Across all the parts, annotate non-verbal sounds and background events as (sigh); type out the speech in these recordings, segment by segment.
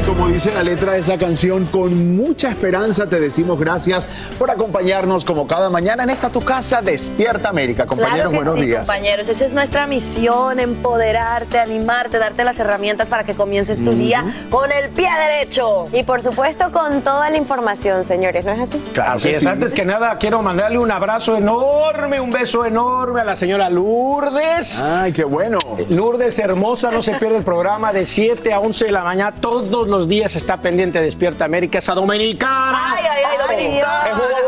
y como dice la letra de esa canción, con mucha esperanza te decimos gracias por acompañarnos como cada mañana en esta tu casa Despierta América. Compañeros, claro que buenos sí, días. compañeros. Esa es nuestra misión, empoderarte, animarte, darte las herramientas para que comiences tu día con el pie derecho. Y por supuesto con toda la información, señores, ¿no es así? Claro Así es, sí. antes que nada quiero mandarle un abrazo enorme, un beso enorme a la señora Lourdes. Ay, qué bueno. Lourdes hermosa, no se pierde el programa de 7 a 11 de la mañana. Todos los días está pendiente de Despierta América, esa dominicana. Ay, ay, ay, dominicana. Que juega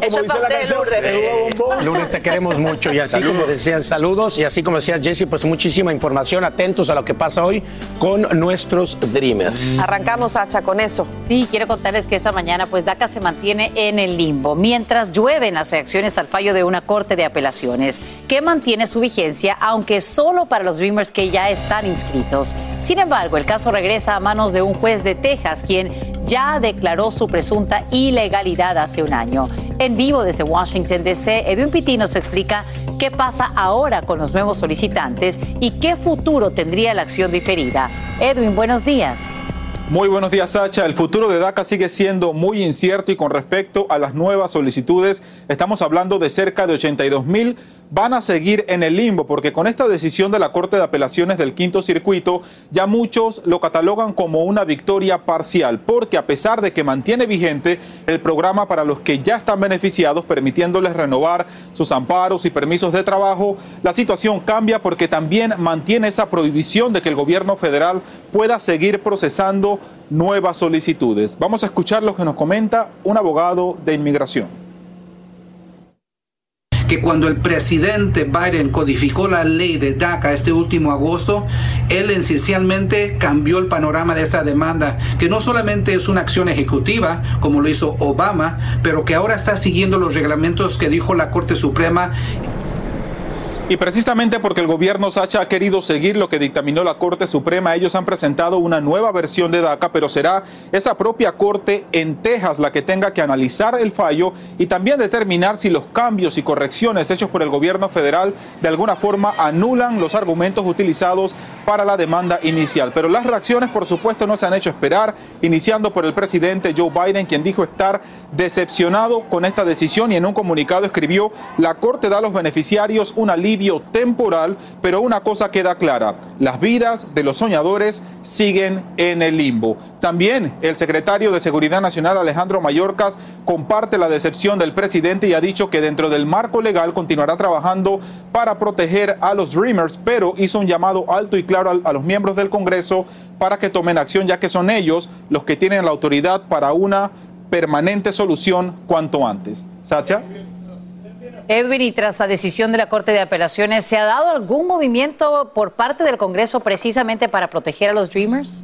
bombón, Eso como es dice la canción. Bombón. Lourdes, te queremos mucho. Y así como decían saludos, y así como decías Jesse, pues muchísima información. Atentos a lo que pasa hoy con nuestros Dreamers. Arrancamos, Hacha, con eso. Sí, quiero contarles que esta mañana pues DACA se mantiene en el limbo, mientras llueven las reacciones al fallo de una corte de apelaciones que mantiene su vigencia, aunque solo para los Dreamers que ya están inscritos. Sin embargo, el caso regresa a manos de un juez de Texas, quien ya declaró su presunta ilegalidad hace un año. En vivo desde Washington, D.C., Edwin Pitti nos explica qué pasa ahora con los nuevos solicitantes y qué futuro tendría la acción diferida. Edwin, buenos días. Muy buenos días, Sacha. El futuro de DACA sigue siendo muy incierto y con respecto a las nuevas solicitudes, estamos hablando de cerca de 82 mil. Van a seguir en el limbo porque con esta decisión de la Corte de Apelaciones del Quinto Circuito, ya muchos lo catalogan como una victoria parcial, porque a pesar de que mantiene vigente el programa para los que ya están beneficiados, permitiéndoles renovar sus amparos y permisos de trabajo, la situación cambia porque también mantiene esa prohibición de que el gobierno federal pueda seguir procesando nuevas solicitudes. Vamos a escuchar lo que nos comenta un abogado de inmigración que cuando el presidente Biden codificó la ley de DACA este último agosto, él esencialmente cambió el panorama de esta demanda, que no solamente es una acción ejecutiva, como lo hizo Obama, pero que ahora está siguiendo los reglamentos que dijo la Corte Suprema Y precisamente porque el gobierno Sacha ha querido seguir lo que dictaminó la Corte Suprema, ellos han presentado una nueva versión de DACA, pero será esa propia Corte en Texas la que tenga que analizar el fallo y también determinar si los cambios y correcciones hechos por el gobierno federal de alguna forma anulan los argumentos utilizados para la demanda inicial. Pero las reacciones, por supuesto, no se han hecho esperar, iniciando por el presidente Joe Biden, quien dijo estar decepcionado con esta decisión y en un comunicado escribió, la Corte da a los beneficiarios un temporal, pero una cosa queda clara, las vidas de los soñadores siguen en el limbo. También el secretario de Seguridad Nacional Alejandro Mayorkas comparte la decepción del presidente y ha dicho que dentro del marco legal continuará trabajando para proteger a los Dreamers, pero hizo un llamado alto y claro a, a los miembros del Congreso para que tomen acción, ya que son ellos los que tienen la autoridad para una permanente solución cuanto antes. Sacha. Edwin, y tras la decisión de la Corte de Apelaciones, ¿se ha dado algún movimiento por parte del Congreso precisamente para proteger a los Dreamers?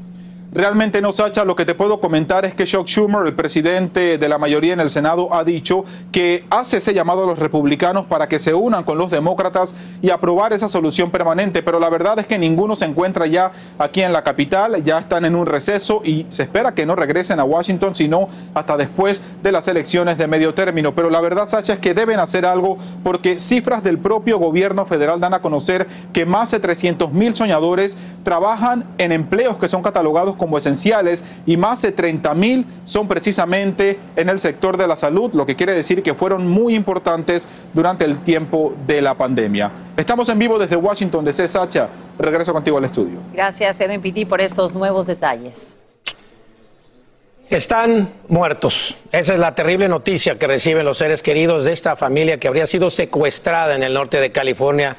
Realmente no, Sacha. Lo que te puedo comentar es que Chuck Schumer, el presidente de la mayoría en el Senado, ha dicho que hace ese llamado a los republicanos para que se unan con los demócratas y aprobar esa solución permanente. Pero la verdad es que ninguno se encuentra ya aquí en la capital, ya están en un receso y se espera que no regresen a Washington, sino hasta después de las elecciones de medio término. Pero la verdad, Sacha, es que deben hacer algo porque cifras del propio gobierno federal dan a conocer que más de 300 mil soñadores trabajan en empleos que son catalogados como como esenciales y más de 30 mil son precisamente en el sector de la salud, lo que quiere decir que fueron muy importantes durante el tiempo de la pandemia. Estamos en vivo desde Washington, DC, Sacha. Regreso contigo al estudio. Gracias, Edwin Pitti, por estos nuevos detalles. Están muertos. Esa es la terrible noticia que reciben los seres queridos de esta familia que habría sido secuestrada en el norte de California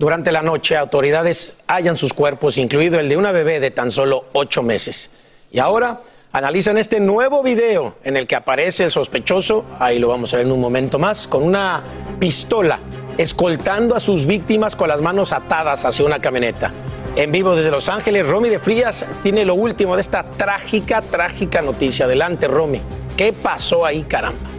durante la noche, autoridades hallan sus cuerpos, incluido el de una bebé de tan solo ocho meses. Y ahora analizan este nuevo video en el que aparece el sospechoso, ahí lo vamos a ver en un momento más, con una pistola, escoltando a sus víctimas con las manos atadas hacia una camioneta. En vivo desde Los Ángeles, Romy de Frías tiene lo último de esta trágica, trágica noticia. Adelante, Romy. ¿Qué pasó ahí, caramba?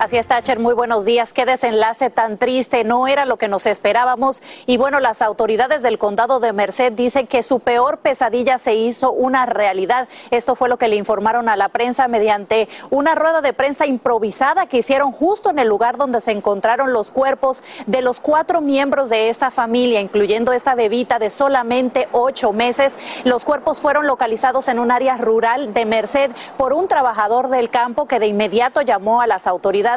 Así es, Thatcher, muy buenos días. Qué desenlace tan triste, no era lo que nos esperábamos. Y bueno, las autoridades del condado de Merced dicen que su peor pesadilla se hizo una realidad. Esto fue lo que le informaron a la prensa mediante una rueda de prensa improvisada que hicieron justo en el lugar donde se encontraron los cuerpos de los cuatro miembros de esta familia, incluyendo esta bebita de solamente ocho meses. Los cuerpos fueron localizados en un área rural de Merced por un trabajador del campo que de inmediato llamó a las autoridades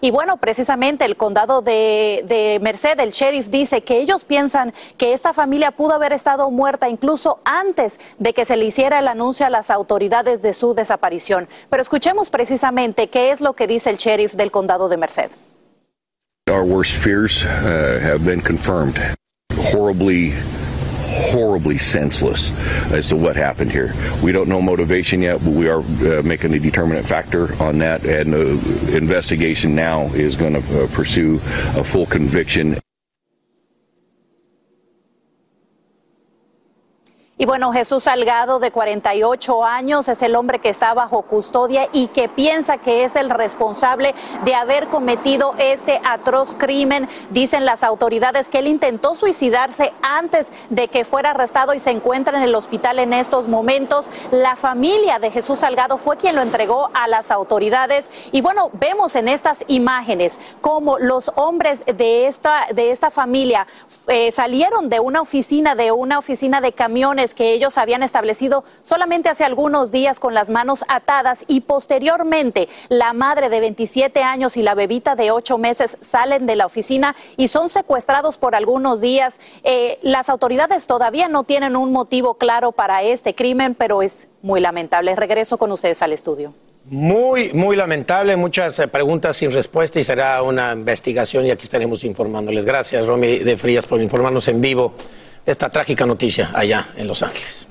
y bueno, precisamente el condado de, Merced, el sheriff dice que ellos piensan que esta familia pudo haber estado muerta incluso antes de que se le hiciera el anuncio a las autoridades de su desaparición. Pero escuchemos precisamente qué es lo que dice el sheriff del condado de Merced. Uh, horribly senseless as to what happened here. We don't know motivation yet, but we are uh, making a determinant factor on that, and the investigation now is going to uh, pursue a full conviction. Y bueno, Jesús Salgado, de 48 años, es el hombre que está bajo custodia y que piensa que es el responsable de haber cometido este atroz crimen. Dicen las autoridades que él intentó suicidarse antes de que fuera arrestado y se encuentra en el hospital en estos momentos. La familia de Jesús Salgado fue quien lo entregó a las autoridades. Y bueno, vemos en estas imágenes cómo los hombres de esta, de esta familia eh, salieron de una oficina, de una oficina de camiones que ellos habían establecido solamente hace algunos días con las manos atadas y posteriormente la madre de 27 años y la bebita de 8 meses salen de la oficina y son secuestrados por algunos días. Eh, las autoridades todavía no tienen un motivo claro para este crimen, pero es muy lamentable. Regreso con ustedes al estudio. Muy, muy lamentable, muchas eh, preguntas sin respuesta y será una investigación y aquí estaremos informándoles. Gracias, Romy de Frías, por informarnos en vivo esta trágica noticia allá en Los Ángeles.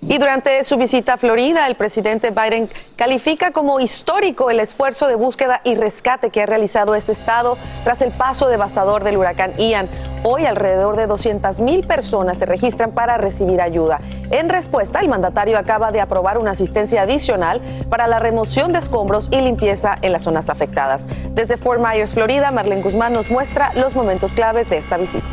Y durante su visita a Florida, el presidente Biden califica como histórico el esfuerzo de búsqueda y rescate que ha realizado ese estado tras el paso devastador del huracán Ian. Hoy alrededor de 200 mil personas se registran para recibir ayuda. En respuesta, el mandatario acaba de aprobar una asistencia adicional para la remoción de escombros y limpieza en las zonas afectadas. Desde Fort Myers, Florida, Marlene Guzmán nos muestra los momentos claves de esta visita.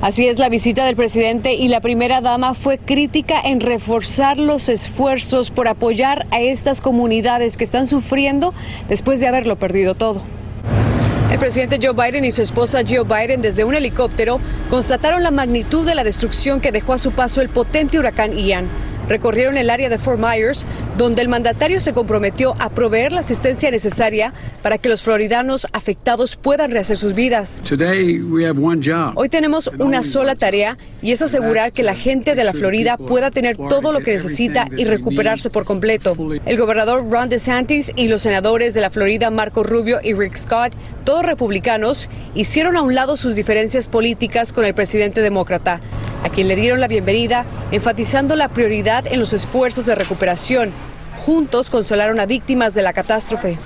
Así es, la visita del presidente y la primera dama fue crítica en reforzar los esfuerzos por apoyar a estas comunidades que están sufriendo después de haberlo perdido todo. El presidente Joe Biden y su esposa Jill Biden desde un helicóptero constataron la magnitud de la destrucción que dejó a su paso el potente huracán Ian recorrieron el área de Fort Myers, donde el mandatario se comprometió a proveer la asistencia necesaria para que los floridanos afectados puedan rehacer sus vidas. Hoy tenemos una sola tarea y es asegurar que la gente de la Florida pueda tener todo lo que necesita y recuperarse por completo. El gobernador Ron DeSantis y los senadores de la Florida, Marco Rubio y Rick Scott, todos republicanos, hicieron a un lado sus diferencias políticas con el presidente demócrata. A quien le dieron la bienvenida, enfatizando la prioridad en los esfuerzos de recuperación juntos consolaron a víctimas de la catástrofe.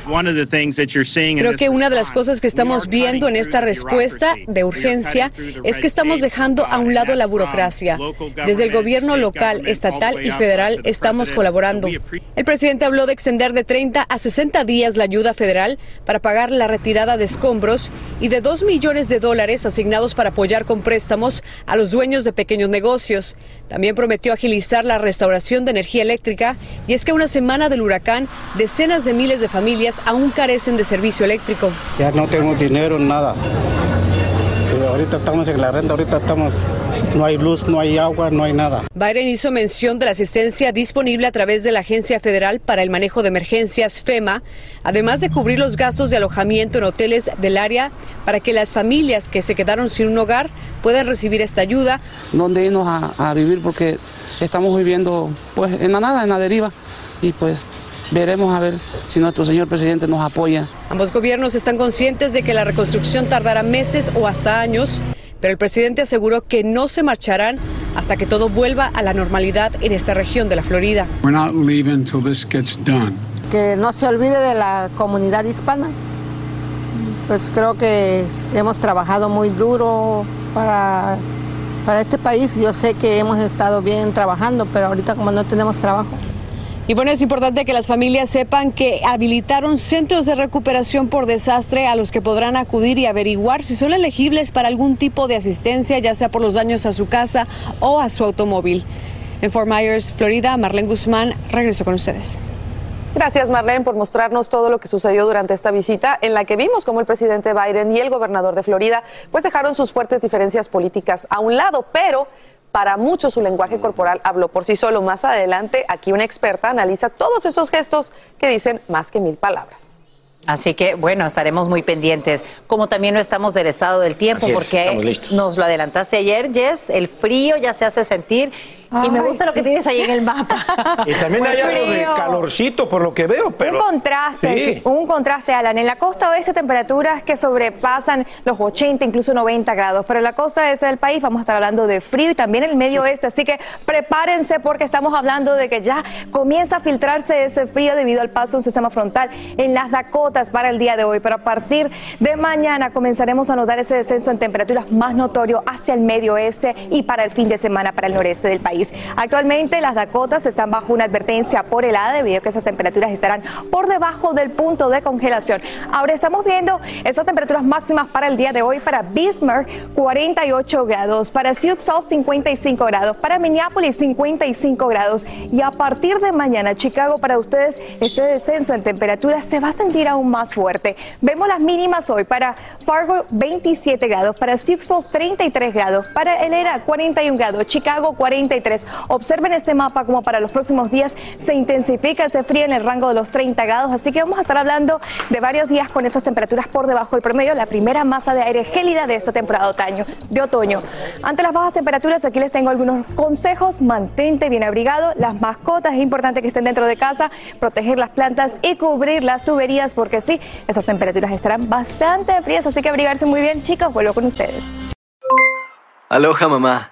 Creo que una de las cosas que estamos viendo en esta respuesta de urgencia es que estamos dejando a un lado la burocracia. Desde el gobierno local, estatal y federal estamos colaborando. El presidente habló de extender de 30 a 60 días la ayuda federal para pagar la retirada de escombros y de 2 millones de dólares asignados para apoyar con préstamos a los dueños de pequeños negocios. También prometió agilizar la restauración de energía eléctrica y es que una semana del huracán, decenas de miles de familias aún carecen de servicio eléctrico. Ya no tengo dinero, nada. Sí, ahorita estamos en la renta, ahorita estamos, no hay luz, no hay agua, no hay nada. Biden hizo mención de la asistencia disponible a través de la Agencia Federal para el Manejo de Emergencias, FEMA, además de cubrir los gastos de alojamiento en hoteles del área para que las familias que se quedaron sin un hogar puedan recibir esta ayuda. ¿Dónde irnos a, a vivir? Porque estamos viviendo pues en la nada, en la deriva y pues veremos a ver si nuestro señor presidente nos apoya. Ambos gobiernos están conscientes de que la reconstrucción tardará meses o hasta años, pero el presidente aseguró que no se marcharán hasta que todo vuelva a la normalidad en esta región de la Florida. Que no se olvide de la comunidad hispana. Pues creo que hemos trabajado muy duro para, para este país. Yo sé que hemos estado bien trabajando, pero ahorita como no tenemos trabajo. Y bueno, es importante que las familias sepan que habilitaron centros de recuperación por desastre a los que podrán acudir y averiguar si son elegibles para algún tipo de asistencia, ya sea por los daños a su casa o a su automóvil. En Fort Myers, Florida, Marlene Guzmán, regreso con ustedes. Gracias, Marlene, por mostrarnos todo lo que sucedió durante esta visita, en la que vimos cómo el presidente Biden y el gobernador de Florida pues dejaron sus fuertes diferencias políticas a un lado, pero para muchos su lenguaje corporal habló por sí solo. Más adelante, aquí una experta analiza todos esos gestos que dicen más que mil palabras. Así que bueno, estaremos muy pendientes. Como también no estamos del estado del tiempo, Así es, porque listos. nos lo adelantaste ayer, Jess. El frío ya se hace sentir. Y me gusta lo que tienes ahí en el mapa. (laughs) Y también hay Pues algo de frío. calorcito por lo que veo, pero... un contraste, Sí. un contraste, Alan. En la costa oeste temperaturas que sobrepasan los 80, incluso 90 grados. Pero en la costa este del país vamos a estar hablando de frío y también el medio oeste. Así que prepárense porque estamos hablando de que ya comienza a filtrarse ese frío debido al paso de un sistema frontal en las Dakotas para el día de hoy. Pero a partir de mañana comenzaremos a notar ese descenso en temperaturas más notorio hacia el medio oeste y para el fin de semana para el noreste del país. Actualmente las Dakotas están bajo una advertencia por helada debido a que esas temperaturas estarán por debajo del punto de congelación. Ahora estamos viendo esas temperaturas máximas para el día de hoy para Bismarck 48 grados, para Sioux Falls 55 grados, para Minneapolis 55 grados y a partir de mañana Chicago para ustedes ese descenso en temperaturas se va a sentir aún más fuerte. Vemos las mínimas hoy para Fargo 27 grados, para Sioux Falls 33 grados, para Elera 41 grados, Chicago 43. Observen este mapa como para los próximos días se intensifica ese frío en el rango de los 30 grados, así que vamos a estar hablando de varios días con esas temperaturas por debajo del promedio, la primera masa de aire gélida de esta temporada otoño. De otoño. Ante las bajas temperaturas, aquí les tengo algunos consejos. Mantente bien abrigado. Las mascotas es importante que estén dentro de casa, proteger las plantas y cubrir las tuberías, porque sí, esas temperaturas estarán bastante frías, así que abrigarse muy bien, chicos. Vuelvo con ustedes. Aloha mamá,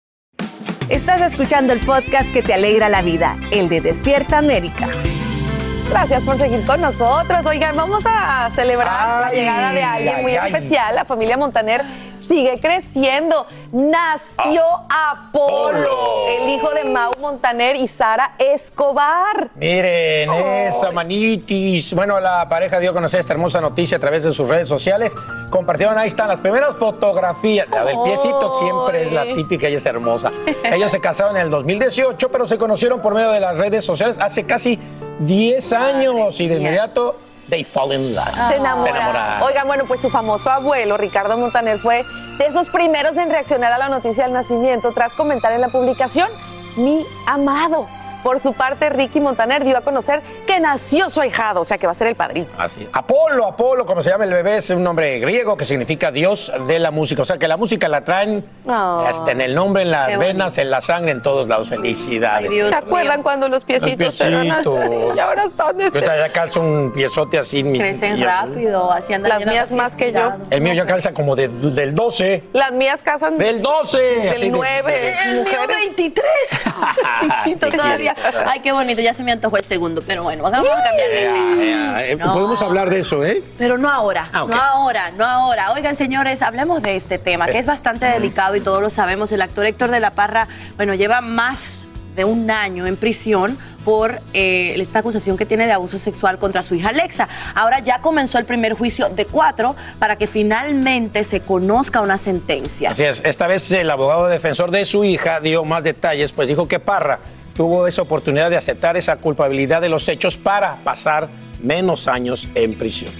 Estás escuchando el podcast que te alegra la vida, el de Despierta América. Gracias por seguir con nosotros. Oigan, vamos a celebrar la llegada de alguien ay, muy ay. especial. La familia Montaner sigue creciendo. Nació Apolo, el hijo de Mau Montaner y Sara Escobar. Miren, esa manitis. Bueno, la pareja dio a conocer esta hermosa noticia a través de sus redes sociales. Compartieron, ahí están las primeras fotografías. La del piecito siempre es la típica y es hermosa. (laughs) Ellos se casaron en el 2018, pero se conocieron por medio de las redes sociales hace casi 10 años y de inmediato they fall in love. Se enamoraron. Oigan, bueno, pues su famoso abuelo, Ricardo Montaner, fue de esos primeros en reaccionar a la noticia del nacimiento tras comentar en la publicación, mi amado. Por su parte, Ricky Montaner dio a conocer que nació su ahijado, o sea que va a ser el padrino. Así. Apolo, Apolo, como se llama el bebé, es un nombre griego que significa Dios de la música. O sea que la música la traen Oh. hasta en el nombre, en las venas, en la sangre, en todos lados. Felicidades. ¿Se acuerdan cuando los piecitos eran así? Y ahora están Yo este... ahorita ya calzo un piezote así. mis- Crecen así. rápido, así andan Las mías así más que yo. El mío ya calza como de- del 12. Las mías casan Del 12. así del de- 9. El mío 23. Chiquito Sí, todavía. (laughs) Ay, qué bonito, ya se me antojó el segundo, pero bueno, vamos a cambiar ya, eh, No. Podemos hablar de eso, ¿eh? Pero no ahora, Ah, no ahora, no ahora. Oigan, señores, hablemos de este tema, que Este. es bastante delicado y todos lo sabemos. El actor Héctor de la Parra, bueno, lleva más de un año en prisión por eh, esta acusación que tiene de abuso sexual contra su hija Alexa. Ahora ya comenzó el primer juicio de cuatro para que finalmente se conozca una sentencia. Así es, esta vez el abogado defensor de su hija dio más detalles, pues dijo que Parra tuvo esa oportunidad de aceptar esa culpabilidad de los hechos para pasar menos años en prisión.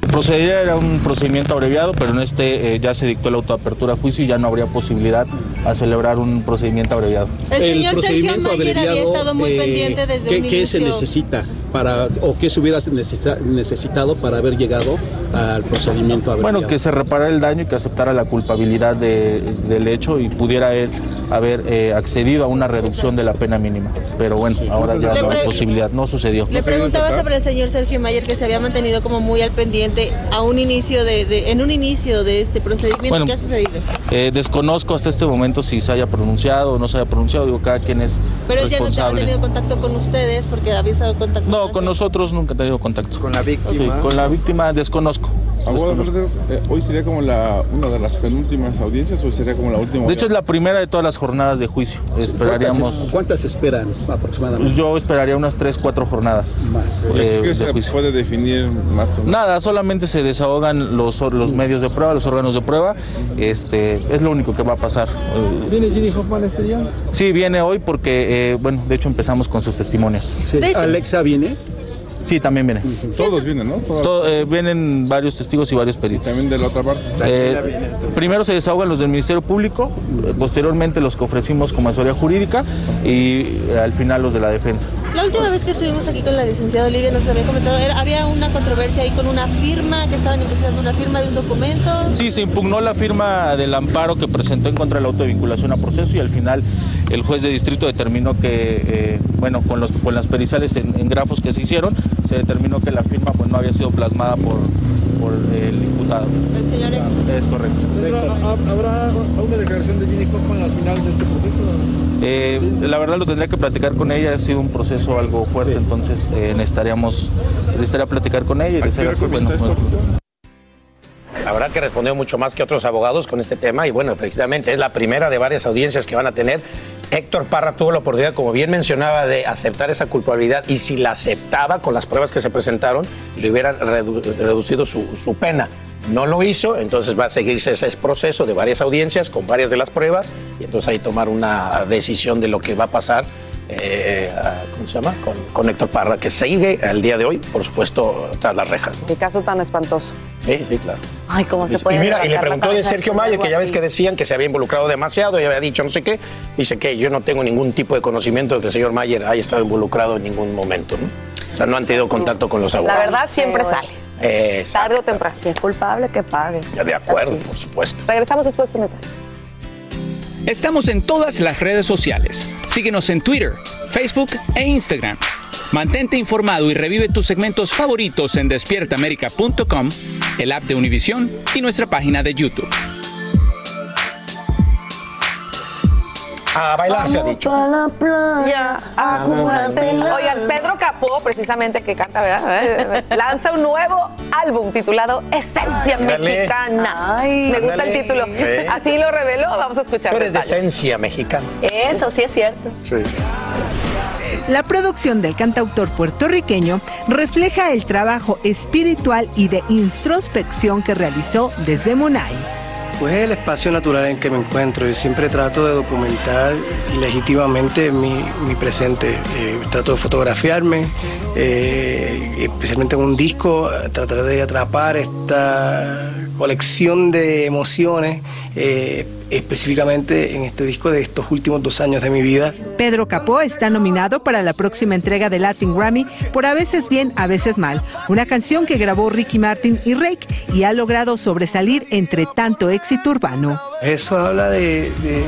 El procedimiento era un procedimiento abreviado, pero en este eh, ya se dictó la autoapertura a juicio y ya no habría posibilidad a celebrar un procedimiento abreviado. El, señor Sergio Mayer había estado muy eh, pendiente desde ¿qué, un qué se necesita para o qué se hubiera necesita- necesitado para haber llegado al procedimiento abreviado? Bueno, que se reparara el daño y que aceptara la culpabilidad de- del hecho y pudiera él haber eh, accedido a una reducción de la pena mínima. Pero bueno, ahora ya no hay posibilidad, no sucedió. Le preguntaba sobre el señor Sergio Mayer que se había mantenido como muy al pendiente a un inicio de, de- en un inicio de este procedimiento. Bueno, ¿Qué ha sucedido? Eh, desconozco hasta este momento si se haya pronunciado o no se haya pronunciado, digo, cada quien es Pero él ya no ha responsable. tenido contacto con ustedes porque había estado contacto No, con nosotros nunca he tenido contacto. ¿Con la víctima? con la víctima desconozco. Abogado, eh, ¿hoy sería como la, una de las penúltimas audiencias o sería como la última? De hecho, es la primera de todas las jornadas de juicio. Esperaríamos. ¿Cuántas, cuántas esperan aproximadamente? Pues yo esperaría unas 3, 4 jornadas eh, ¿Qué de se juicio. puede definir más o menos? Nada, solamente se desahogan los, los medios de prueba, los órganos de prueba. Este, es lo único que va a pasar. Eh, ¿Viene Ginny Hoffman este día? Sí, viene hoy porque, eh, bueno, de hecho empezamos con sus testimonios. Sí. ¿Alexa viene? Sí, también viene. Todos vienen, ¿no? Todos- To- eh, vienen varios testigos y varios peritos. También de la otra parte. Eh, primero se desahogan los del Ministerio Público, posteriormente los que ofrecimos como asesoría jurídica y eh, al final los de la defensa. La última vez que estuvimos aquí con la licenciada Olivia nos había comentado, era- había una controversia ahí con una firma, que estaban investigando una firma de un documento. Sí, se impugnó la firma del amparo que presentó en contra de la autovinculación a proceso y al final el juez de distrito determinó que, eh, bueno, con, los, con las periciales en, en grafos que se hicieron, se determinó que la firma pues, no había sido plasmada por, por el imputado. El señor Es correcto. ¿Habrá una declaración de Ginny Hoffman al final de este proceso? Eh, la verdad lo tendría que platicar con ella, ha sido un proceso algo fuerte, entonces eh, necesitaríamos, necesitaría platicar con ella y de ser así, bueno, bueno. La verdad que respondió mucho más que otros abogados con este tema y bueno, efectivamente es la primera de varias audiencias que van a tener. Héctor Parra tuvo la oportunidad, como bien mencionaba, de aceptar esa culpabilidad y si la aceptaba con las pruebas que se presentaron, le hubieran redu- reducido su, su pena. No lo hizo, entonces va a seguirse ese proceso de varias audiencias con varias de las pruebas y entonces ahí tomar una decisión de lo que va a pasar. Eh, ¿Cómo se llama? Con, con Héctor Parra, que sigue al día de hoy, por supuesto, tras las rejas. ¿no? Qué caso tan espantoso. Sí, sí, claro. Ay, cómo se Y puede mira, y le la preguntó de Sergio Mayer, que ya ves que decían que se había involucrado demasiado y había dicho no sé qué. Dice que yo no tengo ningún tipo de conocimiento de que el señor Mayer haya estado involucrado en ningún momento. ¿no? O sea, no han tenido contacto con los La abogados. verdad siempre sale. Eh, Tarde o temprano. Si es culpable, que pague. de acuerdo, por supuesto. Regresamos después de mensaje. Estamos en todas las redes sociales. Síguenos en Twitter, Facebook e Instagram. Mantente informado y revive tus segmentos favoritos en despiertaamerica.com, el app de Univision y nuestra página de YouTube. A bailar se ha dicho. Oigan, Pedro Capó, precisamente que canta, ¿verdad? Lanza un nuevo álbum titulado Esencia. Mexicana. Me gusta el título. Sí. Así lo reveló. Vamos a escuchar. Tú eres de esencia mexicana. Eso sí es cierto. Sí. La producción del cantautor puertorriqueño refleja el trabajo espiritual y de introspección que realizó desde Munay. Pues es el espacio natural en que me encuentro y siempre trato de documentar legítimamente mi, mi presente. Eh, trato de fotografiarme, eh, especialmente en un disco, tratar de atrapar esta colección de emociones, eh, específicamente en este disco de estos últimos dos años de mi vida. Pedro Capó está nominado para la próxima entrega de Latin Grammy por A veces bien, a veces mal, una canción que grabó Ricky Martin y Rake y ha logrado sobresalir entre tanto éxito urbano. Eso habla de, de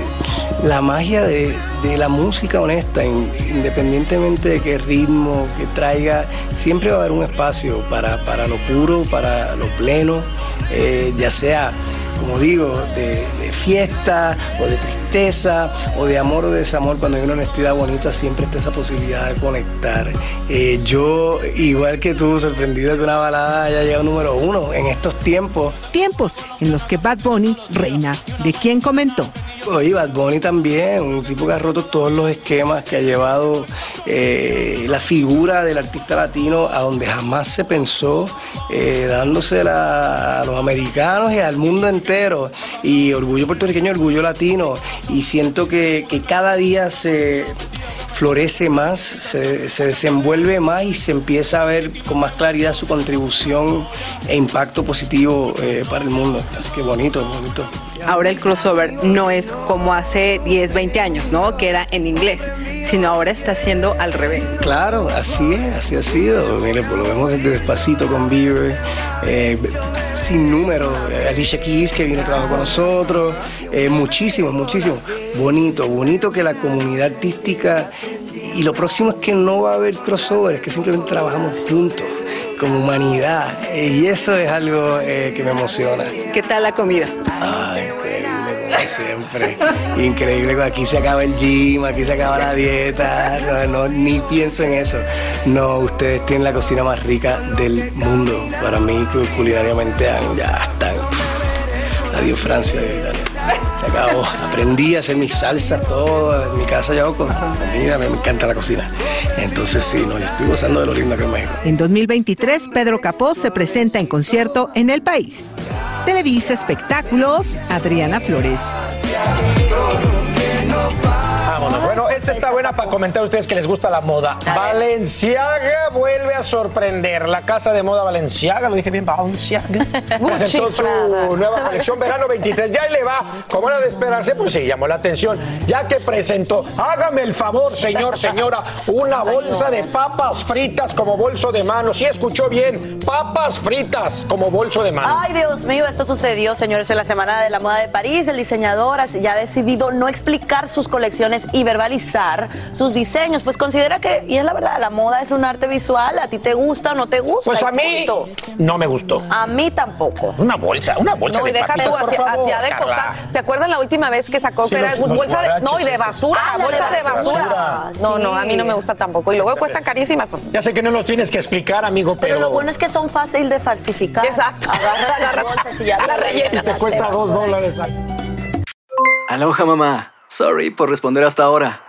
la magia de, de la música honesta, in- independientemente de qué ritmo que traiga, siempre va a haber un espacio para, para lo puro, para lo pleno, eh, ya sea, como digo, de, de fiesta o de tristeza o de amor o de desamor, cuando hay una honestidad bonita siempre está esa posibilidad de conectar. Eh, yo, igual que tú, sorprendido que una balada haya llegado número uno en estos tiempos. Tiempos en los que Bad Bunny reina, de quien comentó. Oye, Bad Bunny también, un tipo que ha roto todos los esquemas, que ha llevado eh, la figura del artista latino a donde jamás se pensó, eh, dándosela a los americanos y al mundo entero. Y orgullo puertorriqueño, orgullo latino. Y siento que, que cada día se florece más, se, se desenvuelve más y se empieza a ver con más claridad su contribución e impacto positivo eh, para el mundo. Así que bonito, bonito. Ahora el crossover no es como hace 10, 20 años, ¿no? Que era en inglés, sino ahora está siendo al revés. Claro, así es, así ha sido. Mire, pues lo vemos desde despacito con Bieber, eh, sin número, eh, Alicia Keys que vino a trabajar con nosotros, eh, muchísimo, muchísimo. Bonito, bonito que la comunidad artística, y lo próximo es que no va a haber crossover, es que simplemente trabajamos juntos, como humanidad, eh, y eso es algo eh, que me emociona. ¿Qué tal la comida? Ay, siempre. Increíble, aquí se acaba el gym, aquí se acaba la dieta. No, ni pienso en eso. No, ustedes tienen la cocina más rica del mundo. Para mí, culinariamente ya están. Adiós, Francia, Aprendí a hacer mis salsas, todo. En mi casa yo hago co- comida, me encanta la cocina. Entonces, sí, no, yo estoy gozando de lo lindo que es México. En 2023, Pedro Capó se presenta en concierto en el país. Televisa Espectáculos, Adriana Flores. Vámonos. Bueno, esta está buena para comentar a ustedes que les gusta la moda. Valenciaga vuelve a sorprender. La casa de moda Valenciaga, lo dije bien, Valenciaga. (laughs) Presentó su nueva colección verano 23. Ya le va. Como era de esperarse, pues sí, llamó la atención. Ya que presentó, hágame el favor, señor, señora, una bolsa de papas fritas como bolso de mano. Sí escuchó bien, papas fritas como bolso de mano. Ay, Dios mío, esto sucedió, señores, en la Semana de la Moda de París. El diseñador ya ha decidido no explicar sus colecciones y verbalizar sus diseños, pues considera que, y es la verdad, la moda es un arte visual. ¿A ti te gusta o no te gusta? Pues a mí punto. no me gustó. A mí tampoco. Una bolsa, una bolsa No, de y deja papitas, hacia, favor, hacia de costar. ¿Se acuerdan la última vez que sacó Sí, que era los- bolsa de, no y de basura, Ah, bolsa de basura? basura. No, no, a mí no me gusta tampoco. Y luego cuestan carísimas. Ya sé que no los tienes que explicar, amigo, pero. Pero lo bueno es que son fáciles de falsificar. Exacto. Agarra las (laughs) bolsas y ya la rellenas. te cuesta dos dólares. Aloha mamá. Sorry por responder hasta ahora.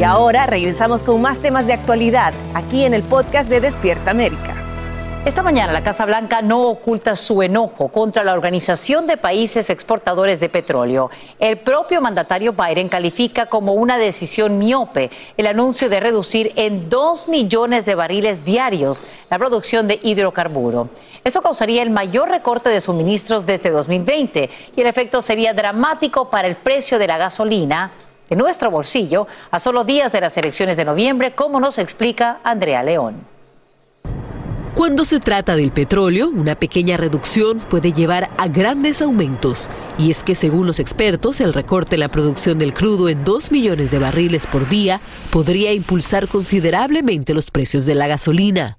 Y ahora regresamos con más temas de actualidad aquí en el podcast de Despierta América. Esta mañana la Casa Blanca no oculta su enojo contra la Organización de Países Exportadores de Petróleo. El propio mandatario Biden califica como una decisión miope el anuncio de reducir en 2 millones de barriles diarios la producción de hidrocarburo. Esto causaría el mayor recorte de suministros desde 2020 y el efecto sería dramático para el precio de la gasolina de nuestro bolsillo a solo días de las elecciones de noviembre, como nos explica Andrea León. Cuando se trata del petróleo, una pequeña reducción puede llevar a grandes aumentos. Y es que según los expertos, el recorte en la producción del crudo en 2 millones de barriles por día podría impulsar considerablemente los precios de la gasolina.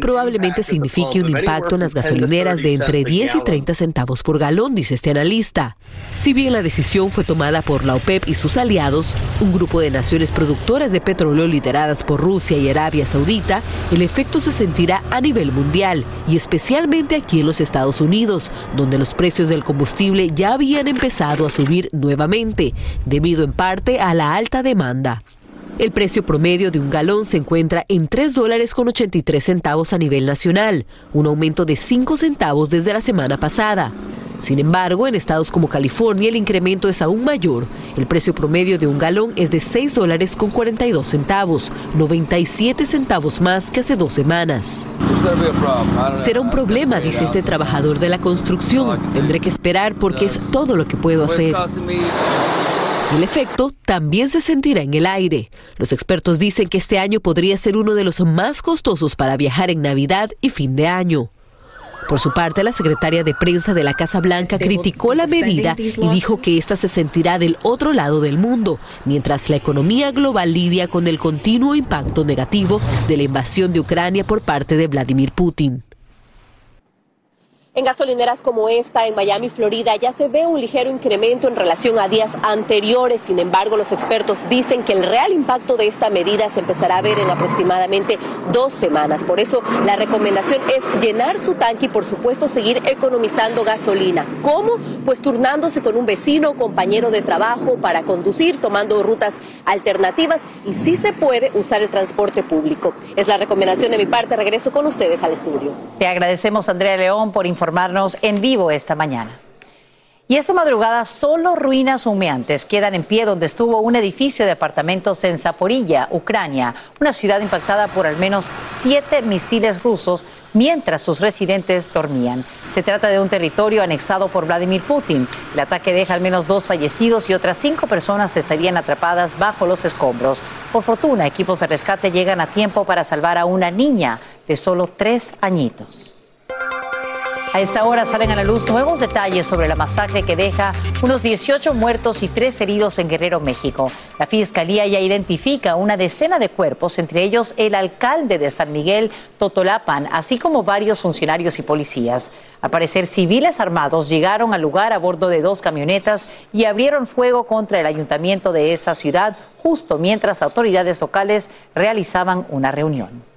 Probablemente signifique un impacto en las gasolineras de entre 10 y 30 centavos por galón, dice este analista. Si bien la decisión fue tomada por la OPEP y sus aliados, un grupo de naciones productoras de petróleo lideradas por Rusia y Arabia Saudita, el efecto se sentirá a nivel mundial y especialmente aquí en los Estados Unidos, donde los precios del combustible ya habían empezado a subir nuevamente, debido en parte a la alta demanda. El precio promedio de un galón se encuentra en 3 dólares con 83 centavos a nivel nacional, un aumento de 5 centavos desde la semana pasada. Sin embargo, en estados como California el incremento es aún mayor. El precio promedio de un galón es de 6 dólares con 42 centavos, 97 centavos más que hace dos semanas. Será un problema, dice este trabajador de la construcción. Tendré que esperar porque es todo lo que puedo hacer. El efecto también se sentirá en el aire. Los expertos dicen que este año podría ser uno de los más costosos para viajar en Navidad y fin de año. Por su parte, la secretaria de prensa de la Casa Blanca criticó la medida y dijo que ésta se sentirá del otro lado del mundo, mientras la economía global lidia con el continuo impacto negativo de la invasión de Ucrania por parte de Vladimir Putin. En gasolineras como esta en Miami, Florida, ya se ve un ligero incremento en relación a días anteriores. Sin embargo, los expertos dicen que el real impacto de esta medida se empezará a ver en aproximadamente dos semanas. Por eso, la recomendación es llenar su tanque y, por supuesto, seguir economizando gasolina. ¿Cómo? Pues turnándose con un vecino o compañero de trabajo para conducir, tomando rutas alternativas y, si se puede, usar el transporte público. Es la recomendación de mi parte. Regreso con ustedes al estudio. Te agradecemos, Andrea León, por informar en vivo esta mañana. Y esta madrugada solo ruinas humeantes quedan en pie donde estuvo un edificio de apartamentos en Zaporilla, Ucrania, una ciudad impactada por al menos siete misiles rusos mientras sus residentes dormían. Se trata de un territorio anexado por Vladimir Putin. El ataque deja al menos dos fallecidos y otras cinco personas estarían atrapadas bajo los escombros. Por fortuna, equipos de rescate llegan a tiempo para salvar a una niña de solo tres añitos. A esta hora salen a la luz nuevos detalles sobre la masacre que deja unos 18 muertos y 3 heridos en Guerrero, México. La fiscalía ya identifica una decena de cuerpos, entre ellos el alcalde de San Miguel, Totolapan, así como varios funcionarios y policías. Al parecer, civiles armados llegaron al lugar a bordo de dos camionetas y abrieron fuego contra el ayuntamiento de esa ciudad justo mientras autoridades locales realizaban una reunión.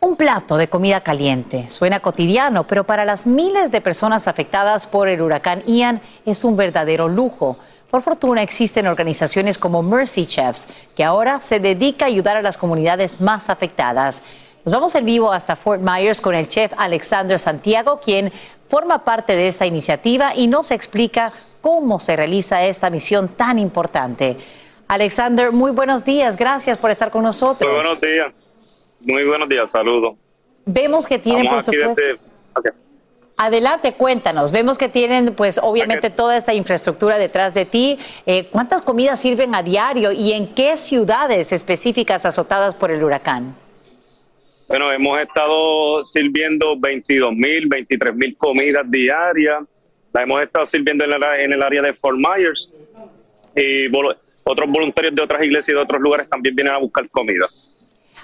Un plato de comida caliente suena cotidiano, pero para las miles de personas afectadas por el huracán Ian es un verdadero lujo. Por fortuna existen organizaciones como Mercy Chefs, que ahora se dedica a ayudar a las comunidades más afectadas. Nos vamos en vivo hasta Fort Myers con el chef Alexander Santiago, quien forma parte de esta iniciativa y nos explica cómo se realiza esta misión tan importante. Alexander, muy buenos días. Gracias por estar con nosotros. Muy buenos días. Muy buenos días, saludos. Vemos que tienen, por supuesto. Adelante, cuéntanos. Vemos que tienen, pues, obviamente toda esta infraestructura detrás de ti. Eh, ¿Cuántas comidas sirven a diario y en qué ciudades específicas azotadas por el huracán? Bueno, hemos estado sirviendo 22 mil, 23 mil comidas diarias. La hemos estado sirviendo en el, en el área de Fort Myers. Y otros voluntarios de otras iglesias y de otros lugares también vienen a buscar comida.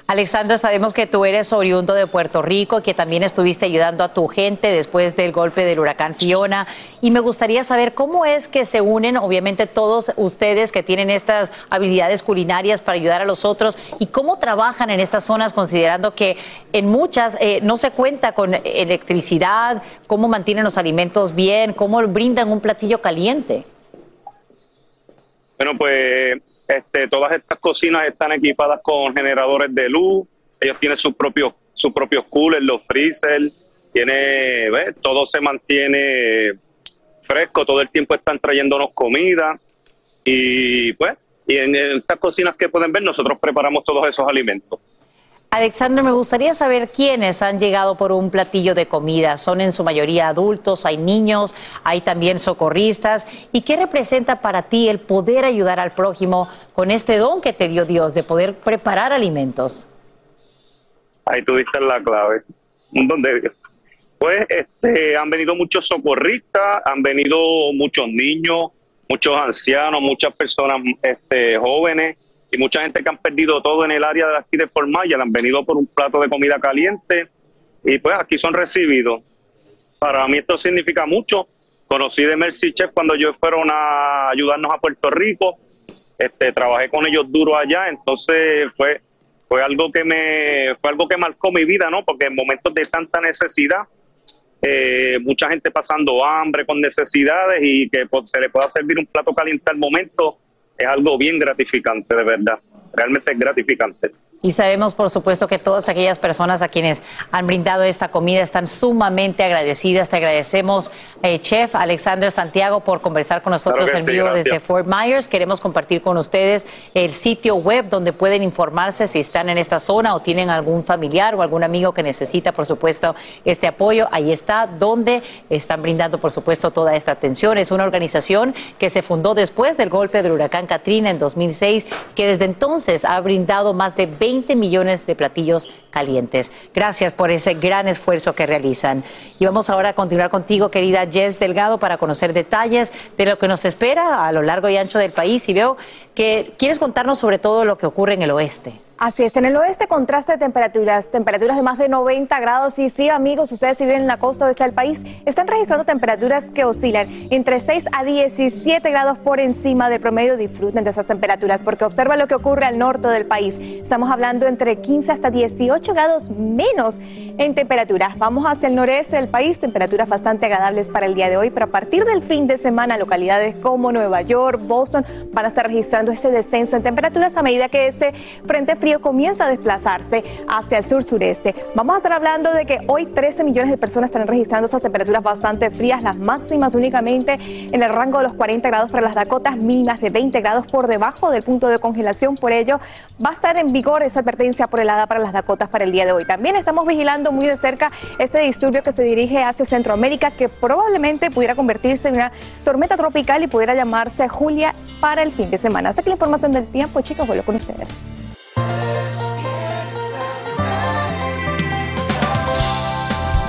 Alexandro, sabemos que tú eres oriundo de Puerto Rico, que también estuviste ayudando a tu gente después del golpe del huracán Fiona. Y me gustaría saber cómo es que se unen, obviamente, todos ustedes que tienen estas habilidades culinarias para ayudar a los otros y cómo trabajan en estas zonas, considerando que en muchas eh, no se cuenta con electricidad, cómo mantienen los alimentos bien, cómo brindan un platillo caliente. Bueno, pues este, todas estas cocinas están equipadas con generadores de luz, ellos tienen sus propios, sus propios coolers, los freezer, tiene, todo se mantiene fresco, todo el tiempo están trayéndonos comida. Y pues, y en estas cocinas que pueden ver nosotros preparamos todos esos alimentos. Alexander, me gustaría saber quiénes han llegado por un platillo de comida. Son en su mayoría adultos, hay niños, hay también socorristas. ¿Y qué representa para ti el poder ayudar al prójimo con este don que te dio Dios de poder preparar alimentos? Ahí tú la clave. Un don de Dios. Pues este, han venido muchos socorristas, han venido muchos niños, muchos ancianos, muchas personas este, jóvenes y mucha gente que han perdido todo en el área de aquí de Formaya, han venido por un plato de comida caliente y pues aquí son recibidos. Para mí esto significa mucho. Conocí de Mercy Chef cuando ellos fueron a ayudarnos a Puerto Rico. Este, trabajé con ellos duro allá, entonces fue fue algo que me fue algo que marcó mi vida, ¿no? Porque en momentos de tanta necesidad, eh, mucha gente pasando hambre con necesidades y que se le pueda servir un plato caliente al momento, es algo bien gratificante, de verdad. Realmente es gratificante. Y sabemos, por supuesto, que todas aquellas personas a quienes han brindado esta comida están sumamente agradecidas. Te agradecemos, eh, Chef Alexander Santiago, por conversar con nosotros en vivo desde Fort Myers. Queremos compartir con ustedes el sitio web donde pueden informarse si están en esta zona o tienen algún familiar o algún amigo que necesita, por supuesto, este apoyo. Ahí está, donde están brindando, por supuesto, toda esta atención. Es una organización que se fundó después del golpe del huracán Katrina en 2006, que desde entonces ha brindado más de 20 20 millones de platillos calientes. Gracias por ese gran esfuerzo que realizan. Y vamos ahora a continuar contigo, querida Jess Delgado, para conocer detalles de lo que nos espera a lo largo y ancho del país. Y veo que quieres contarnos sobre todo lo que ocurre en el oeste. Así es, en el oeste contraste de temperaturas, temperaturas de más de 90 grados y sí amigos, ustedes si viven en la costa oeste del país, están registrando temperaturas que oscilan entre 6 a 17 grados por encima del promedio, disfruten de esas temperaturas porque observa lo que ocurre al norte del país, estamos hablando entre 15 hasta 18 grados menos en temperaturas, vamos hacia el noreste del país, temperaturas bastante agradables para el día de hoy, pero a partir del fin de semana localidades como Nueva York, Boston van a estar registrando ese descenso en temperaturas a medida que ese frente frío comienza a desplazarse hacia el sur-sureste. Vamos a estar hablando de que hoy 13 millones de personas están registrando esas temperaturas bastante frías, las máximas únicamente en el rango de los 40 grados para las Dakotas, mínimas de 20 grados por debajo del punto de congelación. Por ello, va a estar en vigor esa advertencia por helada para las Dakotas para el día de hoy. También estamos vigilando muy de cerca este disturbio que se dirige hacia Centroamérica, que probablemente pudiera convertirse en una tormenta tropical y pudiera llamarse Julia para el fin de semana. Hasta que la información del tiempo, chicos, vuelvo con ustedes.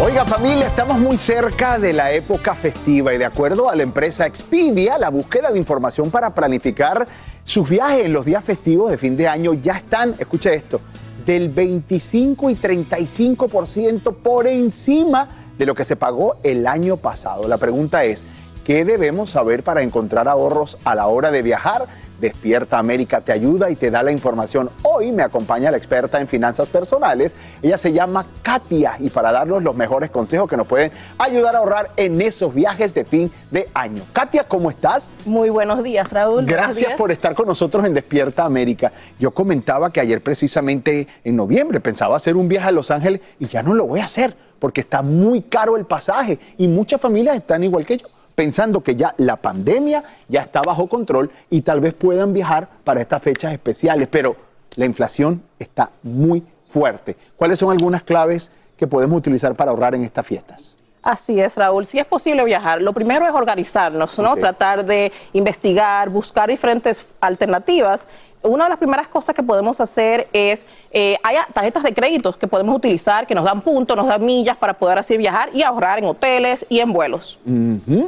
Oiga familia, estamos muy cerca de la época festiva y de acuerdo a la empresa Expedia, la búsqueda de información para planificar sus viajes en los días festivos de fin de año ya están, escuche esto, del 25 y 35% por encima de lo que se pagó el año pasado. La pregunta es, ¿qué debemos saber para encontrar ahorros a la hora de viajar? Despierta América te ayuda y te da la información. Hoy me acompaña la experta en finanzas personales. Ella se llama Katia y para darnos los mejores consejos que nos pueden ayudar a ahorrar en esos viajes de fin de año. Katia, ¿cómo estás? Muy buenos días, Raúl. Gracias por estar con nosotros en Despierta América. Yo comentaba que ayer precisamente en noviembre pensaba hacer un viaje a Los Ángeles y ya no lo voy a hacer porque está muy caro el pasaje y muchas familias están igual que yo pensando que ya la pandemia ya está bajo control y tal vez puedan viajar para estas fechas especiales, pero la inflación está muy fuerte. ¿Cuáles son algunas claves que podemos utilizar para ahorrar en estas fiestas? Así es, Raúl. Si es posible viajar, lo primero es organizarnos, ¿no? Tratar de investigar, buscar diferentes alternativas. Una de las primeras cosas que podemos hacer es, eh, hay tarjetas de créditos que podemos utilizar, que nos dan puntos, nos dan millas para poder así viajar y ahorrar en hoteles y en vuelos.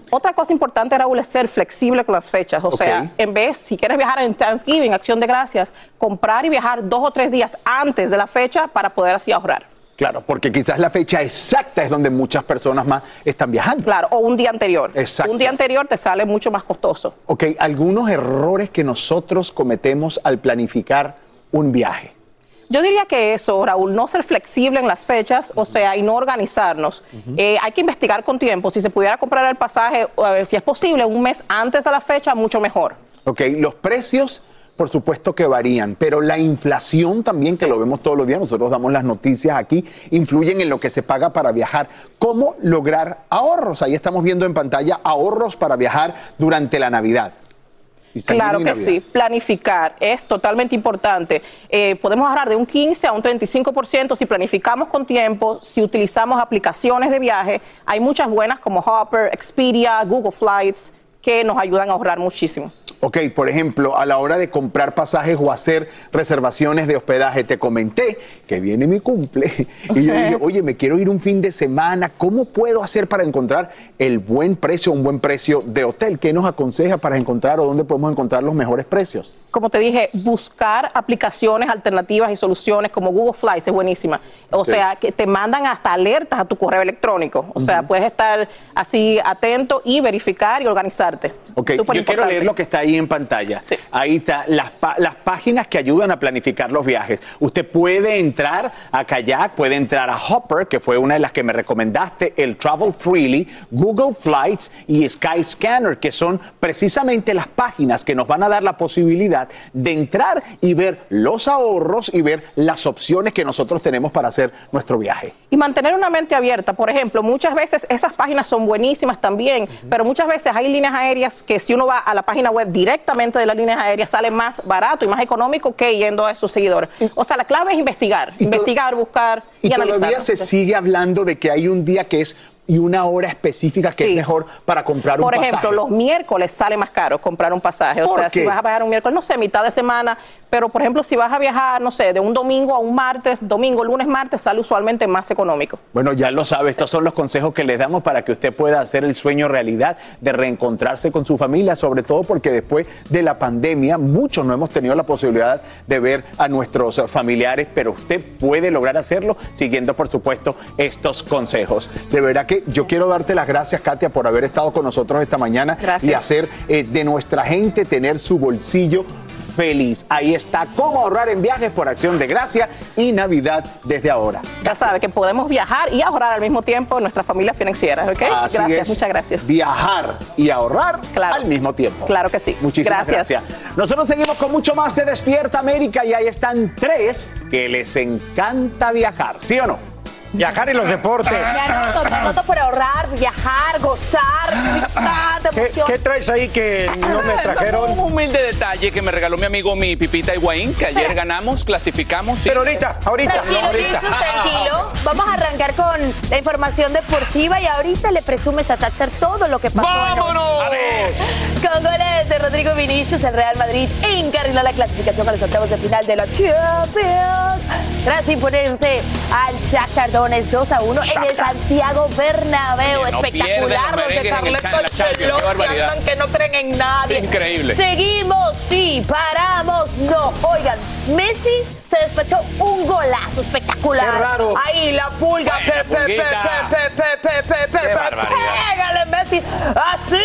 Otra cosa importante, Raúl, es ser flexible con las fechas. O sea, en vez, si quieres viajar en Thanksgiving, Acción de Gracias, comprar y viajar dos o tres días antes de la fecha para poder así ahorrar. Claro, porque quizás la fecha exacta es donde muchas personas más están viajando. Claro, o un día anterior. Exacto. Un día anterior te sale mucho más costoso. Ok, algunos errores que nosotros cometemos al planificar un viaje. Yo diría que eso, Raúl, no ser flexible en las fechas, o sea, y no organizarnos. Eh, hay que investigar con tiempo. Si se pudiera comprar el pasaje, a ver, si es posible, un mes antes de la fecha, mucho mejor. Ok, los precios, por supuesto que varían, pero la inflación también, que lo vemos todos los días, nosotros damos las noticias aquí, influyen en lo que se paga para viajar. ¿Cómo lograr ahorros? Ahí estamos viendo en pantalla ahorros para viajar durante la Navidad. Claro que sí, planificar es totalmente importante. Eh, podemos ahorrar de un 15 a un 35% si planificamos con tiempo, si utilizamos aplicaciones de viaje. Hay muchas buenas como Hopper, Expedia, Google Flights, que nos ayudan a ahorrar muchísimo. Ok, por ejemplo, a la hora de comprar pasajes o hacer reservaciones de hospedaje, te comenté que viene mi cumple (laughs) y yo dije, oye, me quiero ir un fin de semana, ¿cómo puedo hacer para encontrar el buen precio, un buen precio de hotel? ¿Qué nos aconseja para encontrar o dónde podemos encontrar los mejores precios? como te dije, buscar aplicaciones alternativas y soluciones como Google Flights es buenísima. O sea, que te mandan hasta alertas a tu correo electrónico. O sea, puedes estar así atento y verificar y organizarte. Ok, yo quiero leer lo que está ahí en pantalla. Ahí está, las, las páginas que ayudan a planificar los viajes. Usted puede entrar a Kayak, puede entrar a Hopper, que fue una de las que me recomendaste, el Travel Freely, Google Flights y Skyscanner, que son precisamente las páginas que nos van a dar la posibilidad de entrar y ver los ahorros y ver las opciones que nosotros tenemos para hacer nuestro viaje. Y mantener una mente abierta. Por ejemplo, muchas veces esas páginas son buenísimas también, pero muchas veces hay líneas aéreas que si uno va a la página web directamente de las líneas aéreas sale más barato y más económico que yendo a sus seguidores. O sea, la clave es investigar, investigar, buscar y, Y analizar. todavía se sigue hablando de que hay un día que es y una hora específica que es mejor para comprar un Por pasaje. ejemplo, los miércoles sale más caro comprar un pasaje. O ¿Por sea, qué? si vas a viajar un miércoles, no sé, mitad de semana, pero por ejemplo, si vas a viajar, no sé, de un domingo a un martes, domingo, lunes, martes, sale usualmente más económico. Bueno, ya lo sabe, estos son los consejos que les damos para que usted pueda hacer el sueño realidad de reencontrarse con su familia, sobre todo porque después de la pandemia muchos no hemos tenido la posibilidad de ver a nuestros familiares, pero usted puede lograr hacerlo siguiendo, por supuesto, estos consejos. De verdad que yo quiero darte las gracias, Katia, por haber estado con nosotros esta mañana Gracias. y hacer eh, de nuestra gente tener su bolsillo feliz. Ahí está, cómo ahorrar en viajes por acción de gracia y Navidad desde ahora. Ya sabe que podemos viajar y ahorrar al mismo tiempo en nuestras familias financieras, ¿ok? Así gracias, es. muchas gracias. Viajar y ahorrar al mismo tiempo. Claro que sí. Muchísimas Gracias. gracias. Nosotros seguimos con mucho más de Despierta América y ahí están tres que les encanta viajar, ¿sí o no? Viajar y los deportes. Me anoto por ahorrar, viajar, gozar, disfrutar de ¿Qué, emoción. qué traes ahí que no me (laughs) trajeron? Un humilde detalle que me regaló mi amigo mi Pipita Higuaín, que ayer (laughs) ganamos, clasificamos. Pero ahorita, ahorita, Tranquilo, no, ahorita. Jesus, tranquilo. Vamos a arrancar con la información deportiva y ahorita le presumes a Thatcher todo lo que pasó ¡Vámonos! anoche. Con goles de Rodrigo Vinicius, el Real Madrid encarriló la clasificación a los octavos de final de la Champions. Tras imponerte al Shakhtar Donetsk 2 a 1 en el Santiago Bernabéu. Oye, no pierden Espectacular los de Carleto que no creen en nadie. Increíble. Seguimos, sí, paramos, no. Oigan, Messi se despachó un golazo espectacular. Qué raro. Ahí la pulga, Buena pe, pe, pe, pulguita. pe, pe, pe, pe, pe, Qué pe, barbaridad. Pégale Messi, así,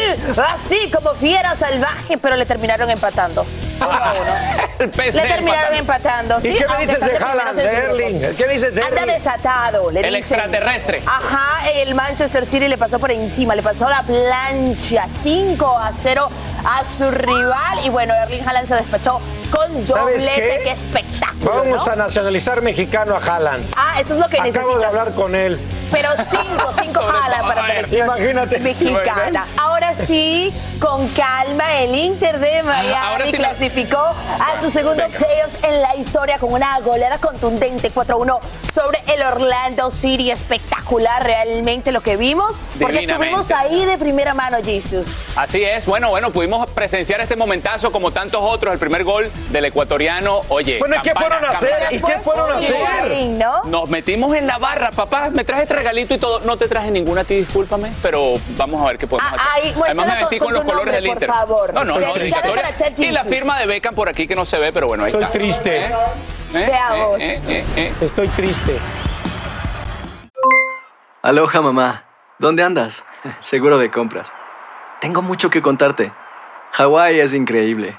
así como fiera salvaje, pero le terminaron empatando. Uno a uno. (laughs) Le terminaron empatando. empatando. ¿Y ¿sí? qué me dices de Haaland, de. Erling? ¿Qué dices de Anda Erling? desatado, le El dicen. extraterrestre. Ajá, el Manchester City le pasó por encima, le pasó la plancha 5 a 0 a su rival. Y bueno, Erling Haaland se despachó con ¿Sabes doblete, qué? qué espectáculo. Vamos ¿no? a nacionalizar mexicano a Haaland. Ah, eso es lo que Acabo necesitas. de hablar con él. pero cinco, (laughs) cinco jalas para selección Imagínate. mexicana. Ahora sí, con calma, el Inter de Miami ahora sí la- clasificó a su segundo playoffs en la historia con una goleada contundente 4-1 sobre el Orlando City. Espectacular realmente lo que vimos, porque estuvimos ahí de primera mano, Jesus. Así es, bueno, bueno, pudimos presenciar este momentazo como tantos otros, el primer gol del ecuatoriano, oye. Bueno, ¿y qué fueron a hacer? ¿Y qué fueron a hacer? ¿no? Nos metimos en la barra, papá, me traje este regalito y todo. No te traje ninguna a ti, discúlpame, pero vamos a ver qué podemos Ah, hacer. ahí, Además me vestí con- los colores del por Inter. favor. No, no, no, Ted Y la firma de Beckham por aquí que no se ve, pero bueno, ahí Estoy está. triste. ¿Eh? ¿Eh? Veamos. ¿Eh? ¿Eh? ¿Eh? Estoy triste. Aloha mamá, ¿dónde andas? (laughs) Seguro de compras. Tengo mucho que contarte. Hawái es increíble.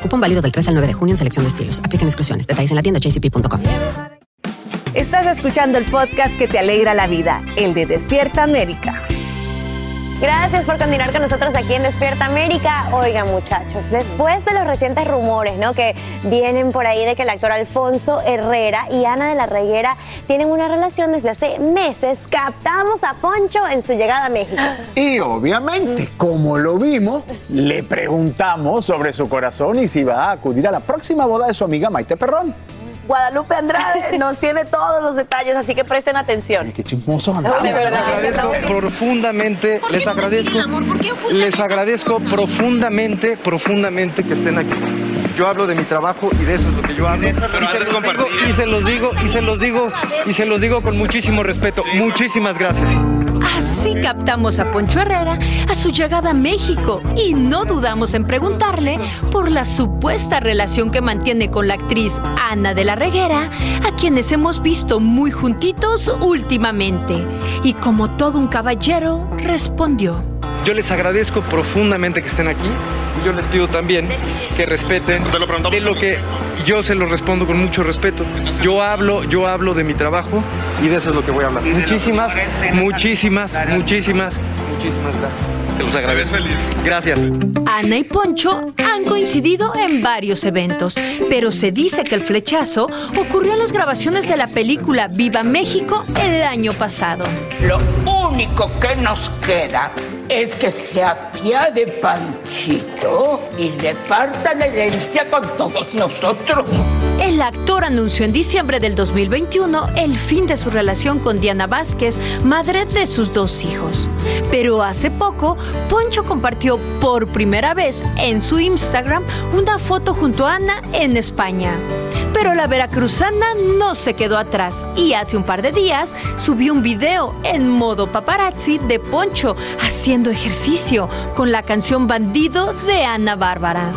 Cupón válido del 3 al 9 de junio en selección de estilos. Aplican exclusiones. Detalles en la tienda jcp.com. Estás escuchando el podcast que te alegra la vida, el de Despierta América. Gracias por continuar con nosotros aquí en Despierta América. Oigan, muchachos, después de los recientes rumores, ¿no? Que vienen por ahí de que el actor Alfonso Herrera y Ana de la Reguera tienen una relación desde hace meses, captamos a Poncho en su llegada a México. (gasps) Y obviamente, como lo vimos, le preguntamos sobre su corazón y si va a acudir a la próxima boda de su amiga Maite Perrón. Guadalupe Andrade (laughs) nos tiene todos los detalles, así que presten atención. Qué chismoso De andamos. verdad. agradezco profundamente, les agradezco, les agradezco profundamente, profundamente que estén aquí. Yo hablo de mi trabajo y de eso es lo que yo hablo. Pero y, se antes digo, y se los digo, y se los digo, y se los digo con muchísimo respeto. Muchísimas gracias. Así captamos a Poncho Herrera a su llegada a México y no dudamos en preguntarle por la supuesta relación que mantiene con la actriz Ana de la Reguera, a quienes hemos visto muy juntitos últimamente. Y como todo un caballero, respondió. Yo les agradezco profundamente que estén aquí y yo les pido también que respeten de lo que yo se lo respondo con mucho respeto. Yo hablo, yo hablo de mi trabajo y de eso es lo que voy a hablar. Muchísimas, muchísimas, muchísimas, muchísimas gracias. Se los agradezco. Gracias. Ana y Poncho han coincidido en varios eventos, pero se dice que el flechazo ocurrió en las grabaciones de la película Viva México el año pasado. Lo único que nos queda es que se apiade Panchito y reparta la herencia con todos nosotros. El actor anunció en diciembre del 2021 el fin de su relación con Diana Vázquez, madre de sus dos hijos. Pero hace poco, Poncho compartió por primera vez en su Instagram una foto junto a Ana en España. Pero la veracruzana no se quedó atrás y hace un par de días subió un video en modo paparazzi de Poncho haciendo ejercicio con la canción Bandido de Ana Bárbara.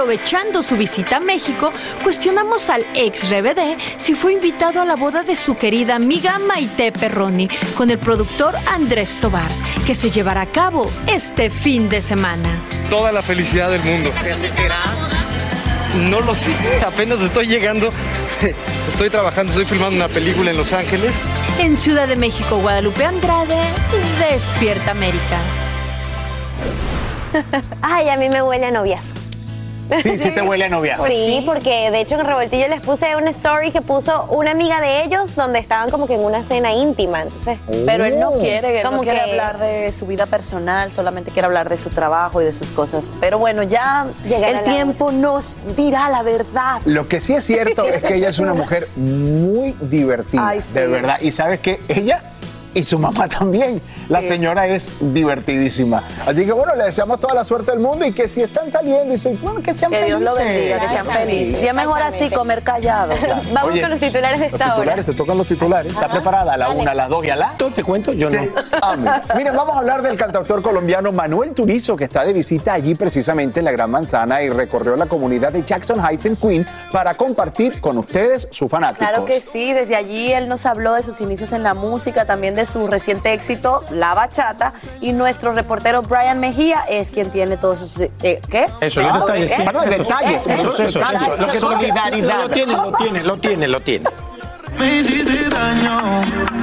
Aprovechando su visita a México, cuestionamos al ex RBD si fue invitado a la boda de su querida amiga Maite Perroni con el productor Andrés Tobar, que se llevará a cabo este fin de semana. Toda la felicidad del mundo. No lo sé, apenas estoy llegando. (laughs) Estoy trabajando, estoy filmando una película en Los Ángeles. En Ciudad de México, Guadalupe Andrade, Despierta América. (laughs) Ay, a mí me huele a noviazo. Sí, sí te huele a noviazgo. Sí, porque de hecho en el revoltillo les puse una story que puso una amiga de ellos donde estaban como que en una cena íntima. Entonces, Pero él no Oh. quiere, él no quiere que- hablar de su vida personal, solamente quiere hablar de su trabajo y de sus cosas. Pero bueno, ya Llegará el la tiempo nos dirá la verdad. Lo que sí es cierto es que ella es una mujer muy divertida, Ay, sí. de verdad. Y sabes que ella y su mamá también. La Sí. señora es divertidísima. Así que bueno, le deseamos toda la suerte del mundo y que si están saliendo y se, bueno, que sean Que Dios lo felices. bendiga, que sean felices. Y es mejor así comer callado. (laughs) Vamos Oye, con los titulares de Los esta hora. titulares, te tocan los titulares. ¿Está preparada? A la una, a las dos y a la. Te cuento, yo no. Miren, vamos a hablar del cantautor colombiano Manuel Turizo, que está de visita allí precisamente en la Gran Manzana y recorrió la comunidad de Jackson Heights en Queen para compartir con ustedes su fanáticos. Claro que sí, desde allí él nos habló de sus inicios en la música, también de su reciente éxito, La Bachata, y nuestro reportero Brian Mejía es quien tiene todos sus... eh, ¿Qué? Eso, los Ah, detalles, sí. Manuel, Eso, detalles, Eso, eso, eso. Lo que Solidaridad. Lo tiene, lo tiene, lo tiene, lo tiene. Me hiciste daño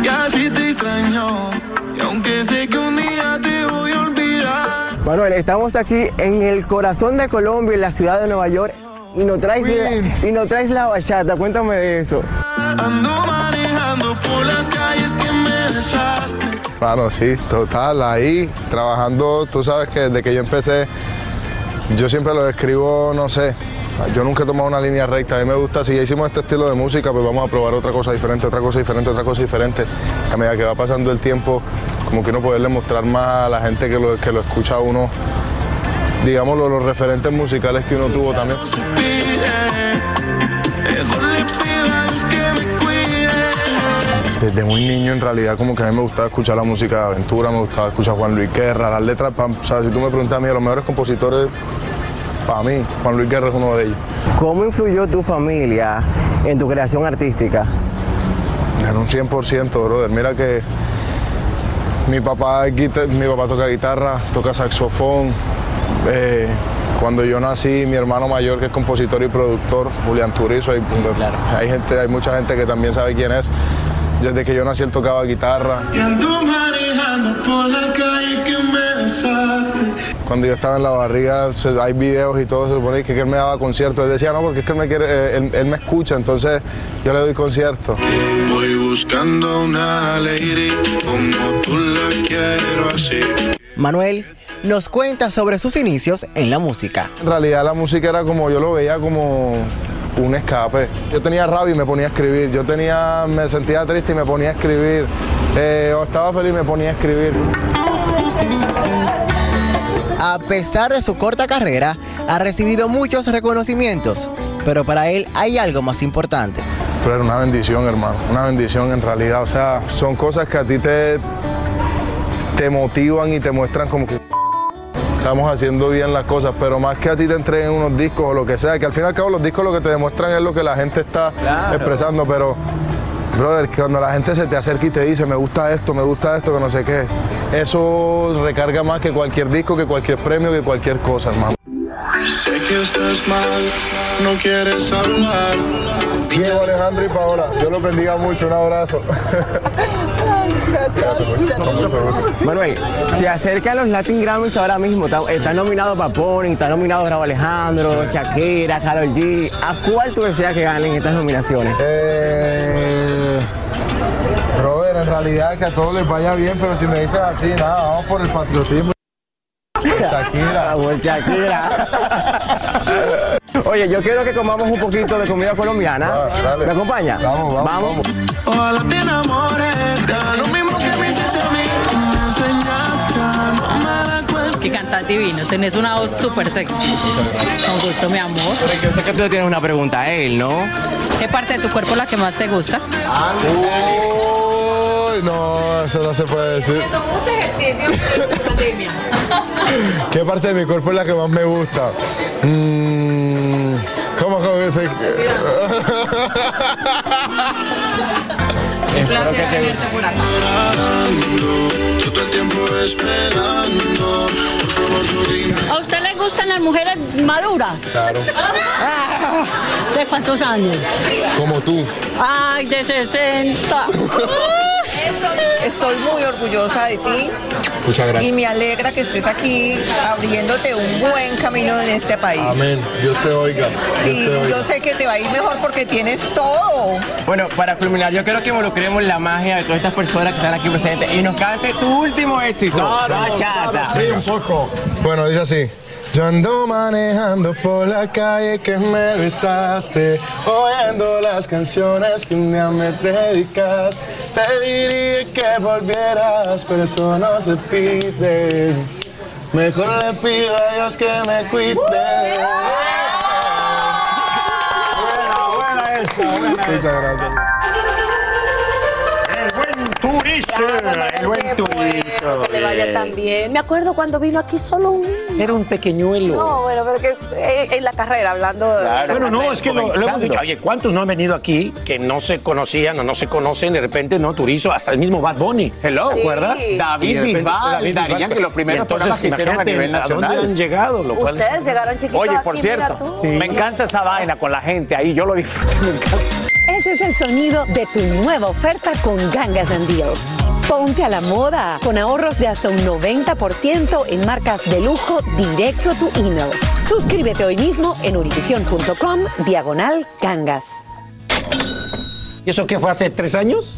y así te extraño. Y aunque sé que un día te voy a olvidar. Manuel, estamos aquí en el corazón de Colombia, en la ciudad de Nueva York, y nos traes, y nos traes la bachata. Cuéntame de eso. Ando manejando por las calles que me besaste. Bueno, sí, total, ahí trabajando, tú sabes que desde que yo empecé, yo siempre lo describo, no sé, yo nunca he tomado una línea recta, a mí me gusta, si ya hicimos este estilo de música, pues vamos a probar otra cosa diferente, otra cosa diferente, otra cosa diferente. A medida que va pasando el tiempo, como que uno poderle mostrar más a la gente que lo, que lo escucha a uno, digamos, los, los referentes musicales que uno tuvo también. A. Desde muy niño en realidad como que a mí me gustaba escuchar la música de aventura, me gustaba escuchar Juan Luis Guerra, las letras, pa- o sea, si tú me preguntas a mí, los mejores compositores, para mí, Juan Luis Guerra es uno de ellos. ¿Cómo influyó tu familia en tu creación artística? En un 100%, brother. Mira que mi papá, mi papá toca guitarra, toca saxofón. Eh, cuando yo nací, mi hermano mayor, que es compositor y productor, Julián Turizo, hay, hay gente, hay mucha gente que también sabe quién es. Desde que yo nací él tocaba guitarra. Y ando manejando por la calle que me besaste. Cuando yo estaba en la barriga, se- hay videos y todo, se supone que, que él me daba conciertos. Él decía, no, porque es que él me, quiere, eh, él, él me escucha, entonces yo le doy conciertos. Voy buscando una lady como tú la quiero así. Manuel nos cuenta sobre sus inicios en la música. En realidad la música era como, yo lo veía como un escape. Yo tenía rabia y me ponía a escribir. Yo tenía, me sentía triste y me ponía a escribir. Eh, o estaba feliz y me ponía a escribir. A pesar de su corta carrera, ha recibido muchos reconocimientos, pero para él hay algo más importante. Pero era una bendición, hermano. Una bendición en realidad. O sea, son cosas que a ti te, te motivan y te muestran como que estamos haciendo bien las cosas, pero más que a ti te entreguen unos discos o lo que sea, que al fin y al cabo los discos lo que te demuestran es lo que la gente está Claro. expresando, pero brother, que cuando la gente se te acerca y te dice, me gusta esto, me gusta esto, que no sé qué, eso recarga más que cualquier disco, que cualquier premio, que cualquier cosa, hermano. Sé que estás mal, no quieres hablar. Diego, Alejandro y Paola, Dios los bendiga mucho, un abrazo. (laughs) Manuel, se acercan los Latin Grammys ahora mismo. Está, está nominado Paponi, está nominado Grabo Alejandro, Shakira, Karol G. ¿A cuál tú deseas que ganen estas nominaciones? Eh, Robert, en realidad que a todos les vaya bien, pero si me dices así, nada, vamos por el patriotismo. Shakira. (laughs) Por Shakira. Oye, yo quiero que comamos un poquito de comida colombiana. ¿Me acompaña? Vamos, vamos, Ojalá te enamores, te lo mismo Que cantas divino, tenés una voz súper sexy. Con gusto, mi amor. Yo sé que tú tienes una pregunta a él, ¿no? ¿Qué parte de tu cuerpo es la que más te gusta? Uy, no, eso no se puede decir. mucho ejercicio en pandemia. (laughs) ¿Qué parte de mi cuerpo es la que más me gusta? Mm, ¿Cómo, cómo que se... Un placer tenerte por acá. Yo todo el tiempo esperando. ¿A usted le gustan las mujeres maduras? Claro. Ah, ¿De cuántos años? Como tú. Ay, de 60. (laughs) Estoy muy orgullosa de ti. Muchas gracias. Y me alegra que estés aquí abriéndote un buen camino en este país. Amén. Dios te oiga. Dios Y te oiga. yo sé que te va a ir mejor porque tienes todo. Bueno, para culminar, yo quiero que involucremos la magia de todas estas personas que están aquí presentes y nos cante tu último éxito. Bachata. Sí, un poco. Bueno, dice así. Yo ando manejando por la calle que me besaste, oyendo las canciones que un día me dedicaste. Te diría que volvieras, pero eso no se pide. Mejor le pido a Dios que me cuide. Buena esa, buena Muchas gracias. El buen. El. Que le vaya tan bien. Me acuerdo cuando vino aquí solo un. Era un pequeñuelo. No, bueno, pero que eh, en la carrera, hablando de. bueno, no, es que lo, lo hemos dicho. Oye, ¿cuántos no han venido aquí que no se conocían o no se conocen? De repente, no, Turizo, hasta el mismo Bad Bunny. Hello. ¿Te acuerdas? David Bisbal, David Bisbal. Yankee, los primeros entonces, programas que hicieron a imagínate nivel nacional. ¿A dónde han llegado? Lo cual- Ustedes llegaron chiquitos Oye, por aquí, cierto, me encanta esa vaina con la gente ahí, yo lo disfruto, me encanta. Ese es el sonido de tu nueva oferta con Gangas and Deals. Ponte a la moda con ahorros de hasta un 90% en marcas de lujo directo a tu email. Suscríbete hoy mismo en univision.com diagonal gangas. ¿Y eso qué fue hace tres años?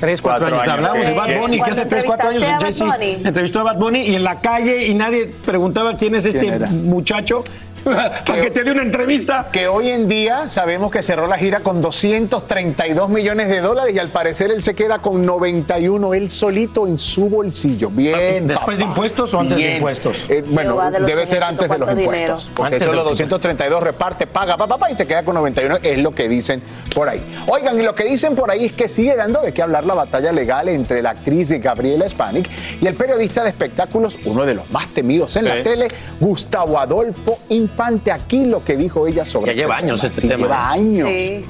Tres, cuatro, Cuatro años. años. Hablamos de. Bad Bunny, que hace tres, cuatro años Jesse entrevistó a Bad Bunny y en la calle y nadie preguntaba quién es este muchacho (laughs) para que te dé una entrevista. Que hoy en día sabemos que cerró la gira con 232 millones de dólares y al parecer él se queda con 91 él solito en su bolsillo. Bien. ¿Después de papá. impuestos o antes de impuestos? Eh, bueno, de debe ser antes de los ¿cuánto impuestos. dinero? Porque Antes eso de los los 232 reparte, paga, papá, papá, y se queda con 91. Es lo que dicen por ahí. Oigan, y lo que dicen por ahí es que sigue dando de qué hablar la batalla legal entre la actriz Gabriela Spanik y el periodista de espectáculos, uno de los más temidos en la tele, Gustavo Adolfo Infante. Aquí lo que dijo ella sobre Ya lleva este años tema. este Sí, tema, Lleva ¿eh? años. Sí.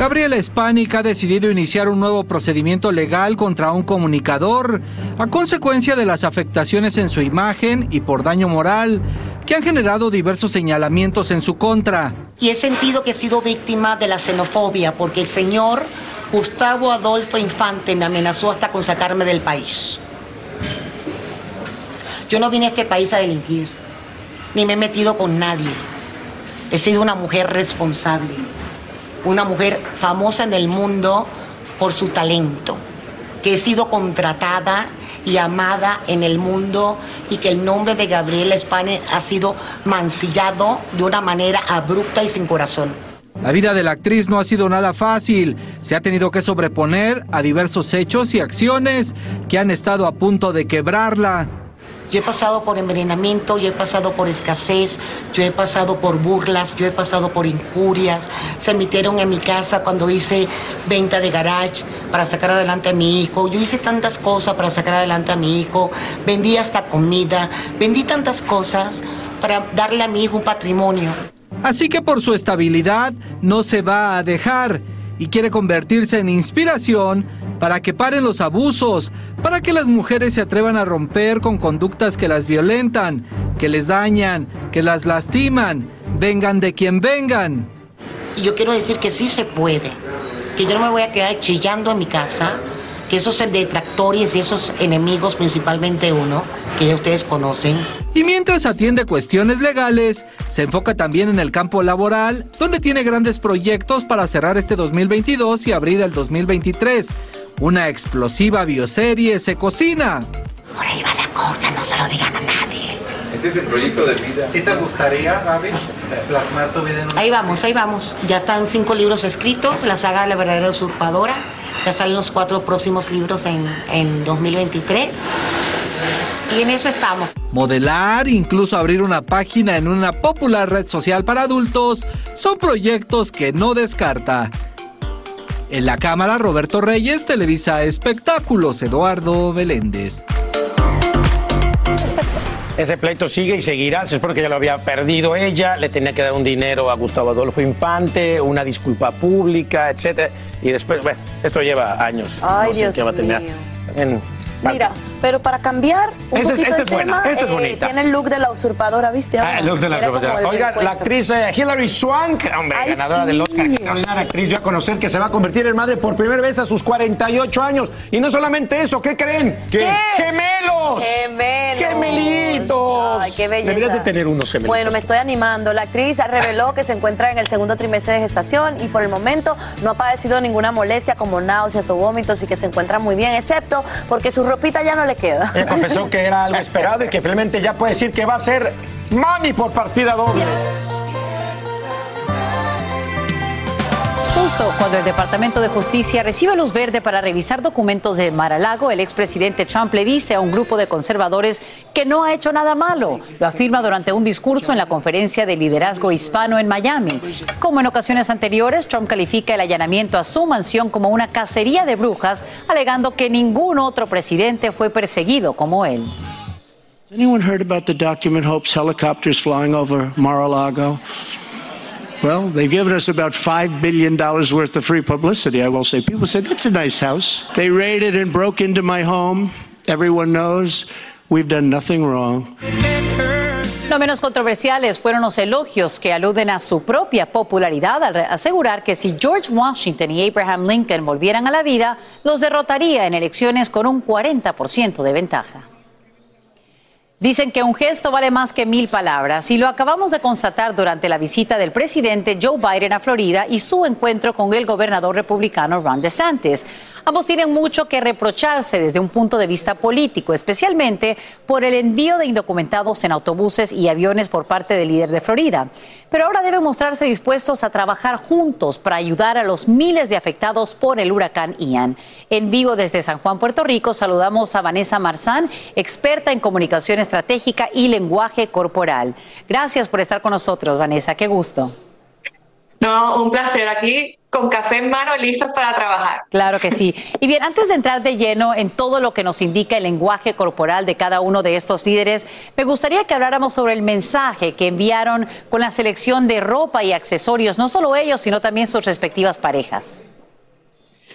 Gabriela Spanik ha decidido iniciar un nuevo procedimiento legal contra un comunicador a consecuencia de las afectaciones en su imagen y por daño moral que han generado diversos señalamientos en su contra. y he sentido que he sido víctima de la xenofobia porque el señor Gustavo Adolfo Infante me amenazó hasta con sacarme del país. Yo no vine a este país a delinquir, ni me he metido con nadie. He sido una mujer responsable, una mujer famosa en el mundo por su talento, que he sido contratada y amada en el mundo y que el nombre de Gabriela Spane ha sido mancillado de una manera abrupta y sin corazón. La vida de la actriz no ha sido nada fácil. Se ha tenido que sobreponer a diversos hechos y acciones que han estado a punto de quebrarla. Yo he pasado por envenenamiento, yo he pasado por escasez, yo he pasado por burlas, yo he pasado por injurias. Se metieron en mi casa cuando hice venta de garage para sacar adelante a mi hijo. Yo hice tantas cosas para sacar adelante a mi hijo. Vendí hasta comida, vendí tantas cosas para darle a mi hijo un patrimonio. Así que por su estabilidad no se va a dejar y quiere convertirse en inspiración para que paren los abusos, para que las mujeres se atrevan a romper con conductas que las violentan, que les dañan, que las lastiman, vengan de quien vengan. Y yo quiero decir que sí se puede, que yo no me voy a quedar chillando en mi casa, que esos detractores y esos enemigos, principalmente uno, que ya ustedes conocen, Y mientras atiende cuestiones legales, se enfoca también en el campo laboral, donde tiene grandes proyectos para cerrar este 2022 y abrir el 2023. Una explosiva bioserie se cocina. por ahí va la cosa, no se lo digan a nadie. Ese es el proyecto de vida. ¿Sí te gustaría, Gaby, plasmar tu vida en un... Ahí vamos, ahí vamos. Ya están cinco libros escritos, la saga de La verdadera usurpadora. Ya salen los cuatro próximos libros en, en 2023. Y en eso estamos. Modelar, incluso abrir una página en una popular red social para adultos, son proyectos que no descarta. En la cámara, Roberto Reyes, Televisa Espectáculos, Eduardo Beléndez. Ese pleito sigue y seguirá, es porque ya lo había perdido ella, le tenía que dar un dinero a Gustavo Adolfo Infante, una disculpa pública, etcétera, y después, bueno, esto lleva años. Ay, no sé Dios qué va a terminar. mío. También Mira, pero para cambiar un Esta es- poquito esta el es buena, tema, es eh, bonita. tiene el look de la usurpadora, ¿viste? Ah, el look de la usurpadora. Oiga, la actriz eh, Hilary Swank, hombre, Ay, ganadora del Oscar, extraordinaria actriz, dio a conocer que se va a convertir en madre por primera vez a sus 48 años. Y no solamente eso, ¿qué creen? ¿Qué? ¡Gemelos! Gemelos. ¡Gemelitos! Ay, qué belleza. Deberías de tener unos gemelitos. Bueno, me estoy animando. La actriz reveló que se encuentra en el segundo trimestre de gestación y por el momento no ha padecido ninguna molestia como náuseas o vómitos y que se encuentra muy bien, excepto porque su ropita ya no le queda. Confesó que era algo esperado y que finalmente ya puede decir que va a ser mami por partida doble. Cuando el Departamento de Justicia recibe luz verde para revisar documentos de Mar-a-Lago, el expresidente Trump le dice a un grupo de conservadores que no ha hecho nada malo. Lo afirma durante un discurso en la conferencia de liderazgo hispano en Miami. Como en ocasiones anteriores, Trump califica el allanamiento a su mansión como una cacería de brujas, alegando que ningún otro presidente fue perseguido como él. Anyone heard about the document Hope's helicopters flying over Mar-a-Lago? Well, they've given us about $5 billion worth of free publicity, I will say. People said, that's a nice house. They raided and broke into my home. Everyone knows we've done nothing wrong. No menos controversiales fueron los elogios que aluden a su propia popularidad al asegurar que si George Washington y Abraham Lincoln volvieran a la vida, los derrotaría en elecciones con un 40% de ventaja. Dicen que un gesto vale más que mil palabras y lo acabamos de constatar durante la visita del presidente Joe Biden a Florida y su encuentro con el gobernador republicano Ron DeSantis. Ambos tienen mucho que reprocharse desde un punto de vista político, especialmente por el envío de indocumentados en autobuses y aviones por parte del líder de Florida. Pero ahora deben mostrarse dispuestos a trabajar juntos para ayudar a los miles de afectados por el huracán Ian. En vivo desde San Juan, Puerto Rico, saludamos a Vanessa Marzán, experta en comunicación estratégica y lenguaje corporal. Gracias por estar con nosotros, Vanessa. Qué gusto. No, un placer aquí con café en mano listos para trabajar. Claro que sí. Y bien, antes de entrar de lleno en todo lo que nos indica el lenguaje corporal de cada uno de estos líderes, me gustaría que habláramos sobre el mensaje que enviaron con la selección de ropa y accesorios, no solo ellos, sino también sus respectivas parejas.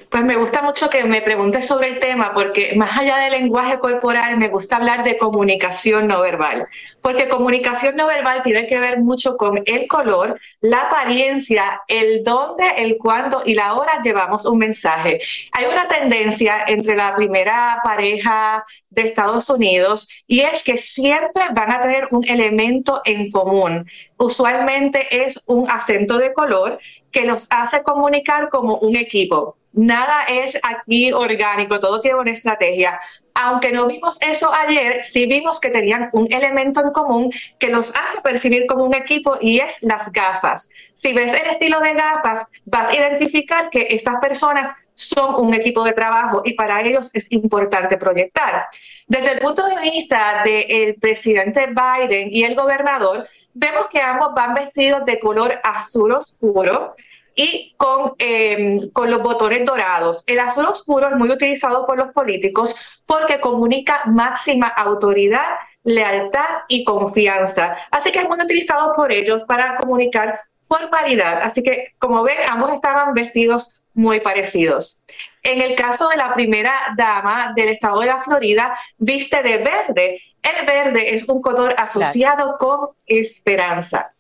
Pues me gusta mucho que me preguntes sobre el tema porque más allá del lenguaje corporal me gusta hablar de comunicación no verbal, porque comunicación no verbal tiene que ver mucho con el color, la apariencia, el dónde, el cuándo y la hora llevamos un mensaje. Hay una tendencia entre la primera pareja de Estados Unidos y es que siempre van a tener un elemento en común. Usualmente es un acento de color que los hace comunicar como un equipo. Nada es aquí orgánico, todo tiene una estrategia. Aunque no vimos eso ayer, sí vimos que tenían un elemento en común que los hace percibir como un equipo y es las gafas. Si ves el estilo de gafas, vas a identificar que estas personas son un equipo de trabajo y para ellos es importante proyectar. Desde el punto de vista del presidente Biden y el gobernador, vemos que ambos van vestidos de color azul oscuro y con, eh, con los botones dorados. El azul oscuro es muy utilizado por los políticos porque comunica máxima autoridad, lealtad y confianza. Así que es muy utilizado por ellos para comunicar formalidad. Así que, como ven, ambos estaban vestidos muy parecidos. En el caso de la primera dama del estado de la Florida, viste de verde. El verde es un color asociado con esperanza.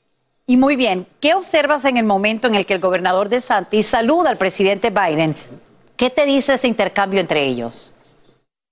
Y muy bien, ¿qué observas en el momento en el que el gobernador de Santis saluda al presidente Biden? ¿Qué te dice ese intercambio entre ellos?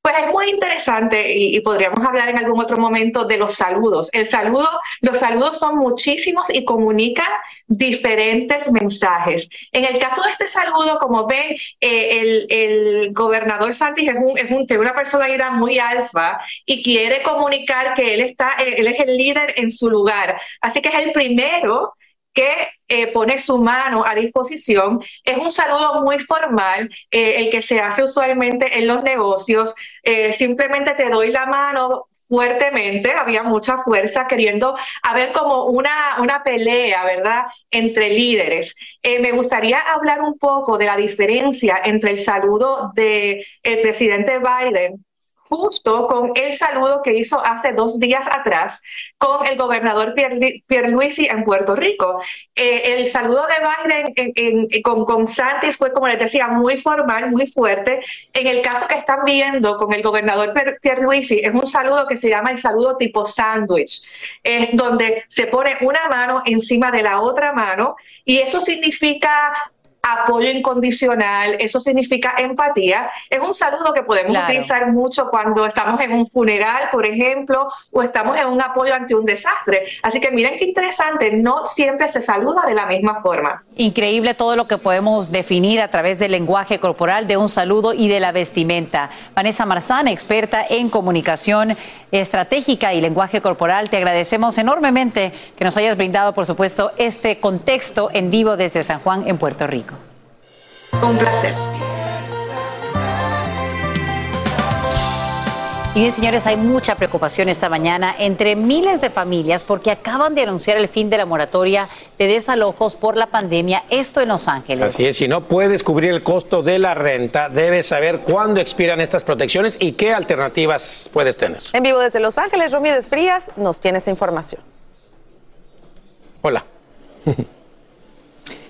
Pues es muy interesante y, y podríamos hablar en algún otro momento de los saludos. El saludo, los saludos son muchísimos y comunican diferentes mensajes. En el caso de este saludo, como ven, eh, el, el gobernador Santis es, un, es un- tiene una personalidad muy alfa y quiere comunicar que él está, eh, él es el líder en su lugar. Así que es el primero que eh, pone su mano a disposición. Es un saludo muy formal, eh, el que se hace usualmente en los negocios. Eh, simplemente te doy la mano fuertemente, había mucha fuerza queriendo haber como una, una pelea, ¿verdad?, entre líderes. Eh, me gustaría hablar un poco de la diferencia entre el saludo del presidente Biden justo con el saludo que hizo hace dos días atrás con el gobernador Pierluisi en Puerto Rico. Eh, el saludo de Biden con, con Santis fue, como les decía, muy formal, muy fuerte. En el caso que están viendo con el gobernador Pierluisi, es un saludo que se llama el saludo tipo sándwich, es donde se pone una mano encima de la otra mano y eso significa apoyo incondicional, eso significa empatía. Es un saludo que podemos utilizar mucho cuando estamos en un funeral, por ejemplo, o estamos en un apoyo ante un desastre. Así que miren qué interesante, no siempre se saluda de la misma forma. Increíble todo lo que podemos definir a través del lenguaje corporal, de un saludo y de la vestimenta. Vanessa Marzán, experta en comunicación estratégica y lenguaje corporal, te agradecemos enormemente que nos hayas brindado, por supuesto, este contexto en vivo desde San Juan, en Puerto Rico. Un placer. Y bien, señores, hay mucha preocupación esta mañana entre miles de familias porque acaban de anunciar el fin de la moratoria de desalojos por la pandemia, esto en Los Ángeles. Así es, si no puedes cubrir el costo de la renta, debes saber cuándo expiran estas protecciones y qué alternativas puedes tener. En vivo desde Los Ángeles, Romy Frías nos tiene esa información. Hola. (laughs)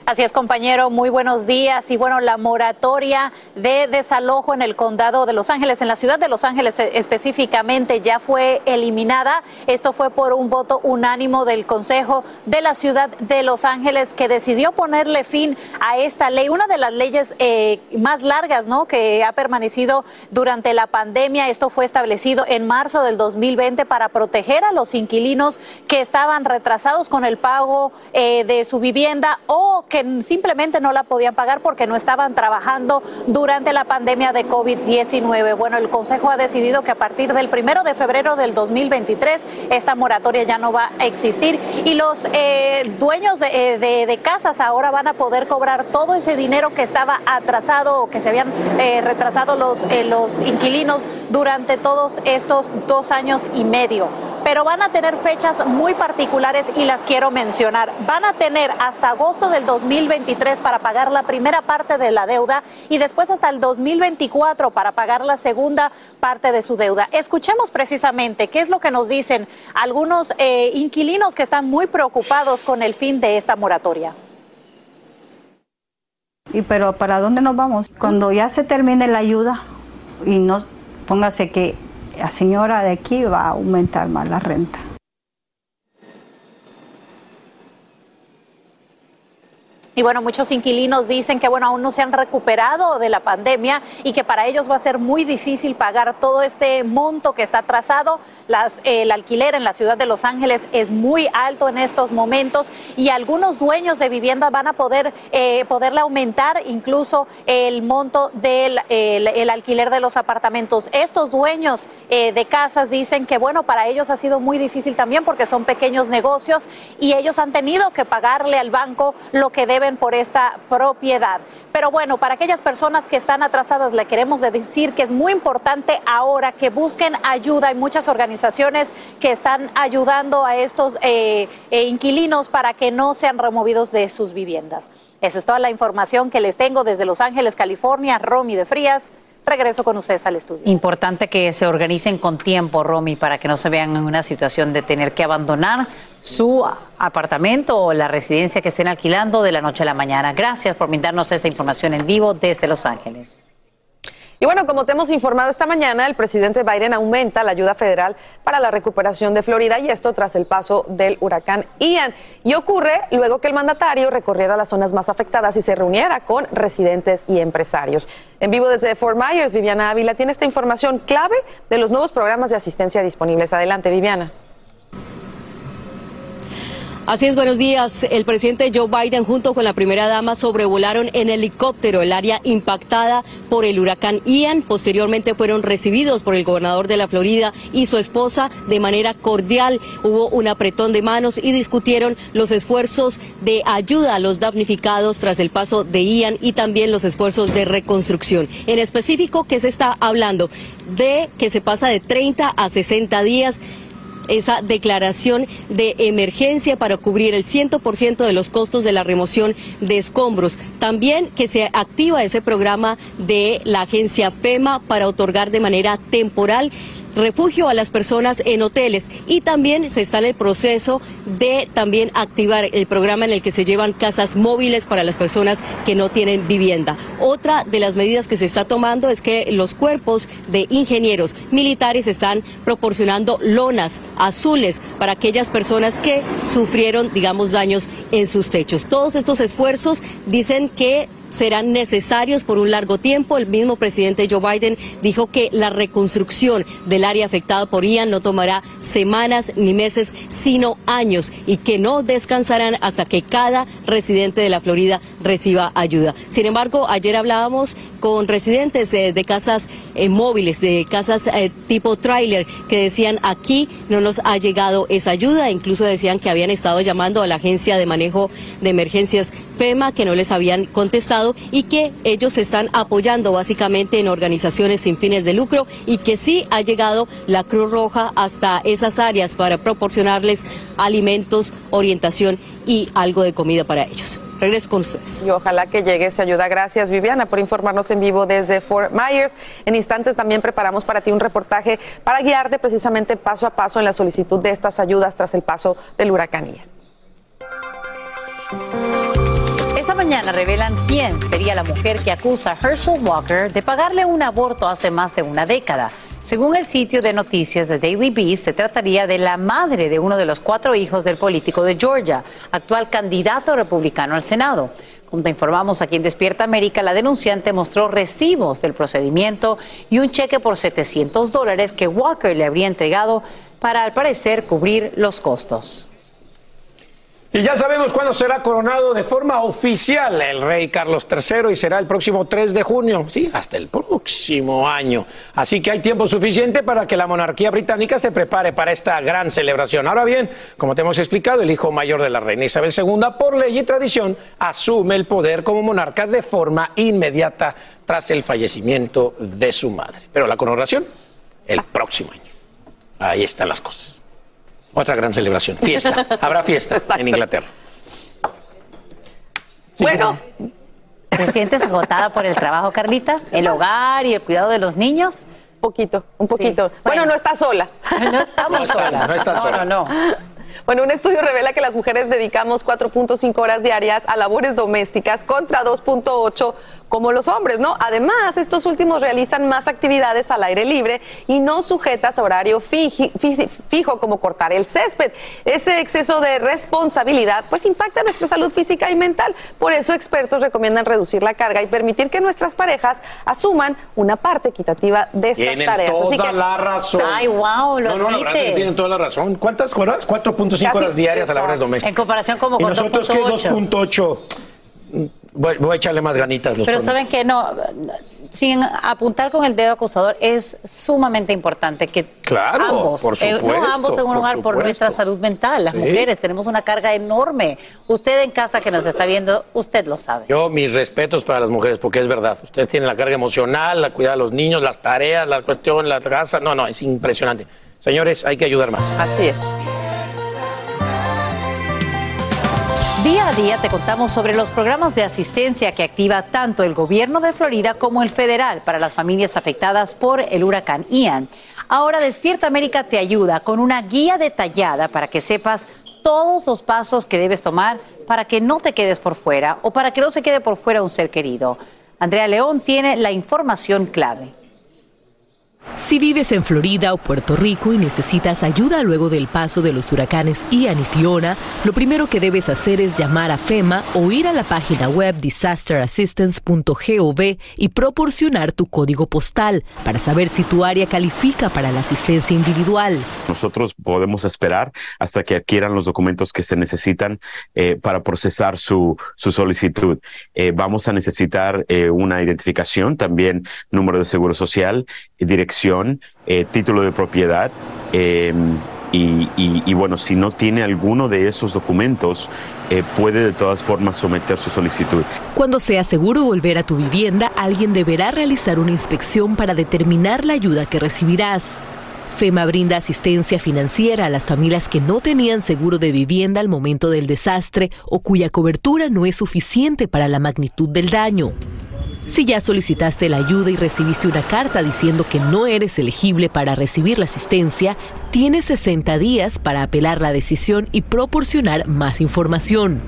Así es, compañero, muy buenos días. Y bueno, la moratoria de desalojo en el condado de Los Ángeles, en la ciudad de Los Ángeles eh, específicamente, ya fue eliminada. Esto fue por un voto unánimo del Consejo de la ciudad de Los Ángeles que decidió ponerle fin a esta ley, una de las leyes eh, más largas, ¿no? Que ha permanecido durante la pandemia. Esto fue establecido en marzo del 2020 para proteger a los inquilinos que estaban retrasados con el pago eh, de su vivienda o que simplemente no la podían pagar porque no estaban trabajando durante la pandemia de COVID-19. Bueno, el Consejo ha decidido que a partir del primero de febrero del 2023 esta moratoria ya no va a existir y los eh, dueños eh, de, casas ahora van a poder cobrar todo ese dinero que estaba atrasado o que se habían eh, retrasado los, los inquilinos durante todos estos dos años y medio pero van a tener fechas muy particulares y las quiero mencionar. Van a tener hasta agosto del 2023 para pagar la primera parte de la deuda y después hasta el 2024 para pagar la segunda parte de su deuda. Escuchemos precisamente qué es lo que nos dicen algunos eh, inquilinos que están muy preocupados con el fin de esta moratoria. ¿Y pero para dónde nos vamos? Cuando ya se termine la ayuda y no póngase que la señora de aquí va a aumentar más la renta. Y bueno, muchos inquilinos dicen que bueno, aún no se han recuperado de la pandemia y que para ellos va a ser muy difícil pagar todo este monto que está atrasado. Las, el alquiler en la ciudad de Los Ángeles es muy alto en estos momentos y algunos dueños de vivienda van a poder eh, poderle aumentar incluso el monto del el, alquiler de los apartamentos. Estos dueños eh, de casas dicen que bueno, para ellos ha sido muy difícil también porque son pequeños negocios y ellos han tenido que pagarle al banco lo que por esta propiedad. Pero bueno, para aquellas personas que están atrasadas, le queremos decir que es muy importante ahora que busquen ayuda. Hay muchas organizaciones que están ayudando a estos eh, eh, inquilinos para que no sean removidos de sus viviendas. Esa es toda la información que les tengo desde Los Ángeles, California. Romy de Frías. Regreso con ustedes al estudio. Importante que se organicen con tiempo, Romy, para que no se vean en una situación de tener que abandonar su apartamento o la residencia que estén alquilando de la noche a la mañana. Gracias por brindarnos esta información en vivo desde Los Ángeles. Y bueno, como te hemos informado esta mañana, el presidente Biden aumenta la ayuda federal para la recuperación de Florida y esto tras el paso del huracán Ian. Y ocurre luego que el mandatario recorriera las zonas más afectadas y se reuniera con residentes y empresarios. En vivo desde Fort Myers, Viviana Ávila tiene esta información clave de los nuevos programas de asistencia disponibles. Adelante, Viviana. Así es, buenos días. El presidente Joe Biden junto con la primera dama sobrevolaron en helicóptero el área impactada por el huracán Ian. Posteriormente fueron recibidos por el gobernador de la Florida y su esposa de manera cordial. Hubo un apretón de manos y discutieron los esfuerzos de ayuda a los damnificados tras el paso de Ian y también los esfuerzos de reconstrucción. En específico, que se está hablando de que se pasa de 30 a 60 días esa declaración de emergencia para cubrir el 100% de los costos de la remoción de escombros. También que se activa ese programa de la agencia FEMA para otorgar de manera temporal refugio a las personas en hoteles y también se está en el proceso de también activar el programa en el que se llevan casas móviles para las personas que no tienen vivienda. Otra de las medidas que se está tomando es que los cuerpos de ingenieros militares están proporcionando lonas azules para aquellas personas que sufrieron, digamos, daños en sus techos. Todos estos esfuerzos dicen que serán necesarios por un largo tiempo. El mismo presidente Joe Biden dijo que la reconstrucción del área afectada por Ian no tomará semanas ni meses, sino años y que no descansarán hasta que cada residente de la Florida reciba ayuda. Sin embargo, ayer hablábamos con residentes eh, de casas eh, móviles, de casas eh, tipo trailer, que decían aquí no nos ha llegado esa ayuda, incluso decían que habían estado llamando a la agencia de manejo de emergencias FEMA, que no les habían contestado y que ellos están apoyando básicamente en organizaciones sin fines de lucro y que sí ha llegado la Cruz Roja hasta esas áreas para proporcionarles alimentos, orientación y algo de comida para ellos. Regreso con ustedes. Y ojalá que llegue esa ayuda. Gracias, Viviana, por informarnos en vivo desde Fort Myers. En instantes también preparamos para ti un reportaje para guiarte precisamente paso a paso en la solicitud de estas ayudas tras el paso del huracán. Mañana revelan quién sería la mujer que acusa a Herschel Walker de pagarle un aborto hace más de una década. Según el sitio de noticias de Daily Beast, se trataría de la madre de uno de los cuatro hijos del político de Georgia, actual candidato republicano al Senado. Como te informamos aquí en Despierta América, la denunciante mostró recibos del procedimiento y un cheque por 700 dólares que Walker le habría entregado para, al parecer, cubrir los costos. Y ya sabemos cuándo será coronado de forma oficial el rey Carlos III y será el próximo 3 de junio, sí, hasta el próximo año. Así que hay tiempo suficiente para que la monarquía británica se prepare para esta gran celebración. Ahora bien, como te hemos explicado, el hijo mayor de la reina Isabel II, por ley y tradición, asume el poder como monarca de forma inmediata tras el fallecimiento de su madre. Pero la coronación, el próximo año. Ahí están las cosas. Otra gran celebración. Fiesta. (laughs) Habrá fiesta en Inglaterra. bueno. ¿Te sientes agotada por el trabajo, Carlita? ¿El hogar y el cuidado de los niños? Un poquito, un poquito. Bueno, no está sola. No estamos No está- solas. no está sola. No, no, Bueno, un estudio revela que las mujeres dedicamos 4.5 horas diarias a labores domésticas contra 2.8 como los hombres, ¿no? Además, estos últimos realizan más actividades al aire libre y no sujetas a horario fiji- fijo como cortar el césped. Ese exceso de responsabilidad pues impacta nuestra salud física y mental. Por eso expertos recomiendan reducir la carga y permitir que nuestras parejas asuman una parte equitativa de estas Tienen tareas. Así toda que- la razón. Ay, wow, lo No, no, la verdad es que admites. tienen toda la razón. ¿Cuántas horas? 4.5 Casi, horas diarias a labores exacto. domésticas. En comparación como ¿Y con nosotros qué? 2.8. 2.8. Voy, voy a echarle más ganitas. Los Pero prometo. saben que no, sin apuntar con el dedo acusador, es sumamente importante que Claro, ambos, por eh, supuesto, no ambos en un por hogar por nuestra salud mental. Las Sí. mujeres tenemos una carga enorme. Usted en casa que nos está viendo, usted lo sabe. Yo, mis respetos para las mujeres, porque es verdad. Ustedes tienen la carga emocional, la cuidar a los niños, las tareas, la cuestión, la casa. No, no, es impresionante. Señores, hay que ayudar más. Así es. Día a día te contamos sobre los programas de asistencia que activa tanto el gobierno de Florida como el federal para las familias afectadas por el huracán Ian. Ahora Despierta América te ayuda con una guía detallada para que sepas todos los pasos que debes tomar para que no te quedes por fuera o para que no se quede por fuera un ser querido. Andrea León tiene la información clave. Si vives en Florida o Puerto Rico y necesitas ayuda luego del paso de los huracanes Ian y Fiona, lo primero que debes hacer es llamar a FEMA o ir a la página web disasterassistance.gov y proporcionar tu código postal para saber si tu área califica para la asistencia individual. Nosotros podemos esperar hasta que adquieran los documentos que se necesitan eh, para procesar su, solicitud. Eh, vamos a necesitar eh, una identificación, también número de seguro social, dirección, eh, título de propiedad. y, y- y bueno, si no tiene alguno de esos documentos, eh, puede de todas formas someter su solicitud. Cuando sea seguro volver a tu vivienda, alguien deberá realizar una inspección para determinar la ayuda que recibirás. FEMA brinda asistencia financiera a las familias que no tenían seguro de vivienda al momento del desastre o cuya cobertura no es suficiente para la magnitud del daño. Si ya solicitaste la ayuda y recibiste una carta diciendo que no eres elegible para recibir la asistencia, tienes 60 días para apelar la decisión y proporcionar más información.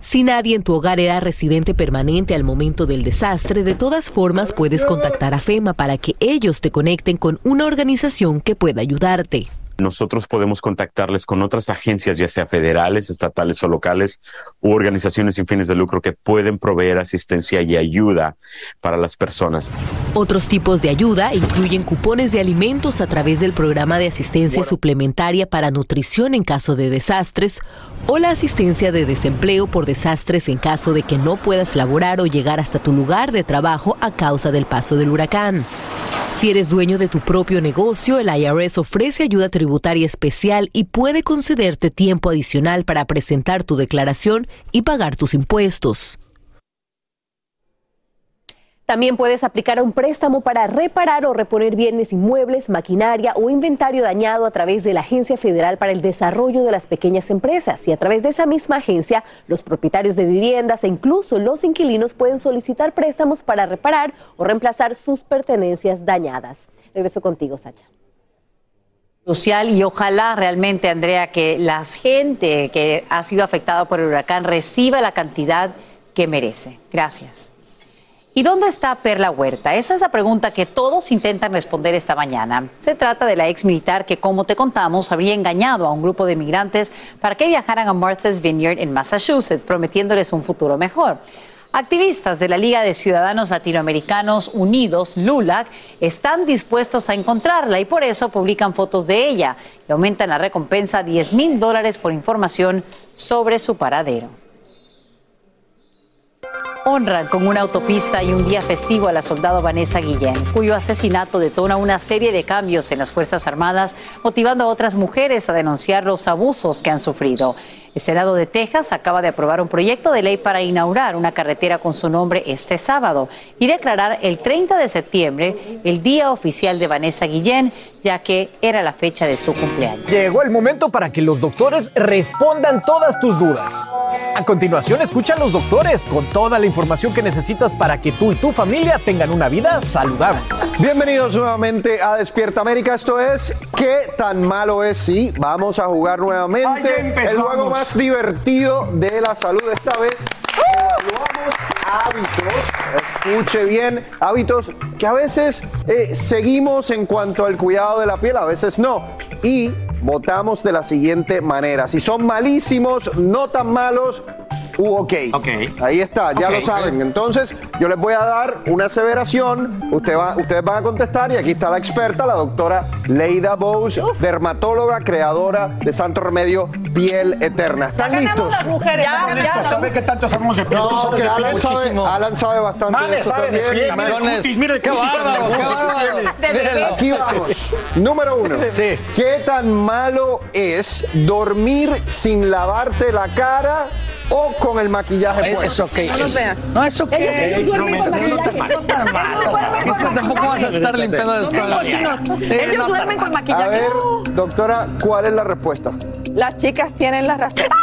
Si nadie en tu hogar era residente permanente al momento del desastre, de todas formas puedes contactar a FEMA para que ellos te conecten con una organización que pueda ayudarte. Nosotros podemos contactarles con otras agencias, ya sea federales, estatales o locales, u organizaciones sin fines de lucro que pueden proveer asistencia y ayuda para las personas. Otros tipos de ayuda incluyen cupones de alimentos a través del programa de asistencia suplementaria para nutrición en caso de desastres o la asistencia de desempleo por desastres en caso de que no puedas laborar o llegar hasta tu lugar de trabajo a causa del paso del huracán. Si eres dueño de tu propio negocio, el IRS ofrece ayuda tributaria especial y puede concederte tiempo adicional para presentar tu declaración y pagar tus impuestos. También puedes aplicar un préstamo para reparar o reponer bienes inmuebles, maquinaria o inventario dañado a través de la Agencia Federal para el Desarrollo de las Pequeñas Empresas. Y a través de esa misma agencia, los propietarios de viviendas e incluso los inquilinos pueden solicitar préstamos para reparar o reemplazar sus pertenencias dañadas. Regreso contigo, Sacha social y ojalá realmente, Andrea, que la gente que ha sido afectada por el huracán reciba la cantidad que merece. Gracias. ¿Y dónde está Perla Huerta? Esa es la pregunta que todos intentan responder esta mañana. Se trata de la ex militar que, como te contamos, habría engañado a un grupo de migrantes para que viajaran a Martha's Vineyard en Massachusetts, prometiéndoles un futuro mejor. Activistas de la Liga de Ciudadanos Latinoamericanos Unidos, LULAC, están dispuestos a encontrarla y por eso publican fotos de ella y aumentan la recompensa a 10 mil dólares por información sobre su paradero honran con una autopista y un día festivo a la soldado Vanessa Guillén, cuyo asesinato detona una serie de cambios en las Fuerzas Armadas, motivando a otras mujeres a denunciar los abusos que han sufrido. El Senado de Texas acaba de aprobar un proyecto de ley para inaugurar una carretera con su nombre este sábado y declarar el 30 de septiembre el día oficial de Vanessa Guillén, ya que era la fecha de su cumpleaños. Llegó el momento para que los doctores respondan todas tus dudas. A continuación, escucha a los doctores con toda la información que necesitas para que tú y tu familia tengan una vida saludable. Bienvenidos nuevamente a Despierta América. Esto es ¿Qué tan malo es? Sí, vamos a jugar nuevamente el juego más divertido de la salud. Esta vez evaluamos hábitos, escuche bien, hábitos que a veces eh, seguimos en cuanto al cuidado de la piel, a veces no. Y votamos de la siguiente manera. Si son malísimos, no tan malos, u ok. Ahí está, ya lo saben. Entonces, yo les voy a dar una aseveración. Usted va, ustedes van a contestar y aquí está la experta, la doctora Leida Bowes, dermatóloga, creadora de Santo Remedio Piel Eterna. ¿Están listos? mujeres, ya, ya, ¿Sabe qué tanto sabemos de piel? No, que Alan, sabe, Alan sabe bastante Vale, de esto sabe de también. piel, Mire, mire, (laughs) qué bárbaro, qué bárbaro. Aquí vamos. Número uno. ¿Qué tan malo es dormir sin lavarte la cara o con el maquillaje puesto? Eso que. No, eso que. Ellos maquillaje. Eso tan malo. Tampoco vas a estar limpiando de todo. Ellos duermen con A maquillaje. ver, doctora, ¿cuál es la respuesta? Las chicas tienen la razón. (laughs)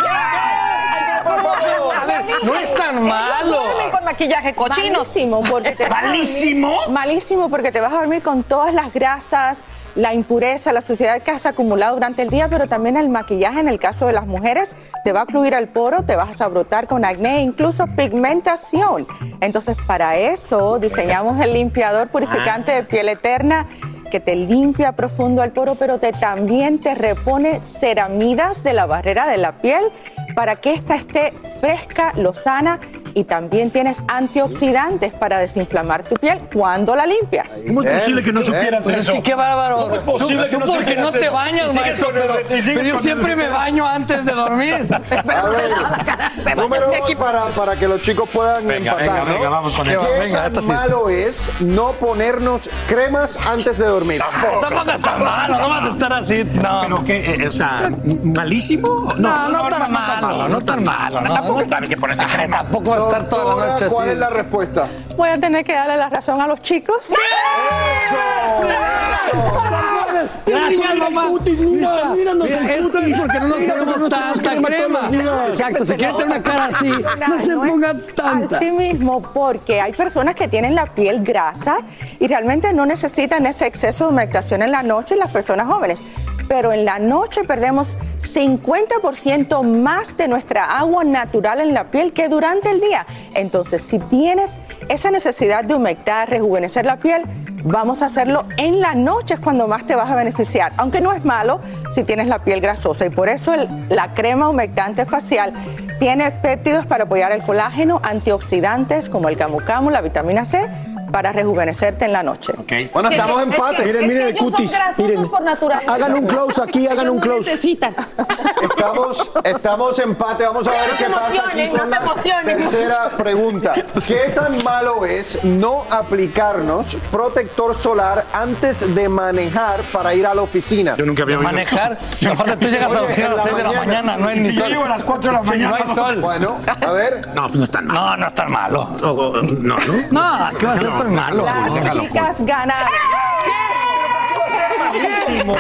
A ver, no es tan malo. Duermen con maquillaje a ¿Malísimo? malísimo porque te vas a dormir con todas las grasas, la impureza, la suciedad que has acumulado durante el día, pero también el maquillaje en el caso de las mujeres te va a ocluir el poro, te vas a brotar con acné, incluso pigmentación. Entonces, para eso diseñamos el limpiador purificante de piel eterna que te limpia profundo el poro, pero te también te repone ceramidas de la barrera de la piel para que ésta esté fresca, lozana y también tienes antioxidantes para desinflamar tu piel cuando la limpias. ¿Cómo es posible que no supieras Pues es eso? que qué bárbaro. ¿Cómo es posible Tú- que no tú porque no te eso? bañas, maestro, con el- pero- yo siempre el- me baño antes de dormir. (laughs) Número dos para, para que los chicos puedan Venga, empatar. venga, ¿no? venga, vamos con ¿Qué. Venga, tan esta sí. malo es no ponernos cremas antes de dormir? Tampoco es tan malo, no vas a estar así. No. ¿Pero qué? Eh, O sea, ¿malísimo? No, no, tan malo, no tan malo. no. Tampoco está bien que ponerse crema. Tampoco estar toda la noche ¿Cuál así. es la respuesta? Voy a tener que darle la razón a los chicos. Gracias, mamá. Mira, mira, cutis. es porque no nos ponemos tanta crema. Exacto, si quiere tener una cara así, no se ponga tanta. Así mismo, porque hay personas que tienen la piel grasa y realmente no necesitan ese exceso de humectación en la noche las personas jóvenes. Pero en la noche perdemos 50% más de nuestra agua natural en la piel que durante el día. Entonces, si tienes esa necesidad de humectar, rejuvenecer la piel, vamos a hacerlo en la noche, es cuando más te vas a beneficiar. Aunque no es malo si tienes la piel grasosa. Y por eso la crema humectante facial tiene péptidos para apoyar el colágeno, antioxidantes como el camu camu, la vitamina C, para rejuvenecerte en la noche. Bueno, estamos en empate. Miren, miren el cutis. Miren. por naturaleza. Hagan un close aquí, hagan un close. Necesitan. Estamos, estamos empate. Vamos a ver No qué pasa aquí emocionen, con no se la emocionen. tercera pregunta. ¿Qué tan malo es no aplicarnos protector solar antes de manejar para ir a la oficina? Yo nunca había oído Manejar. (laughs) Aparte, tú llegas a la oficina a las 6 de la mañana, no hay ni Si yo sol. llego a las 4 de la mañana. No hay sol. Bueno, a ver. No, pues no es tan malo. No, no es tan malo. No, no. No, ¿qué va a ser tan malo? Las chicas ganaron. Malísimo.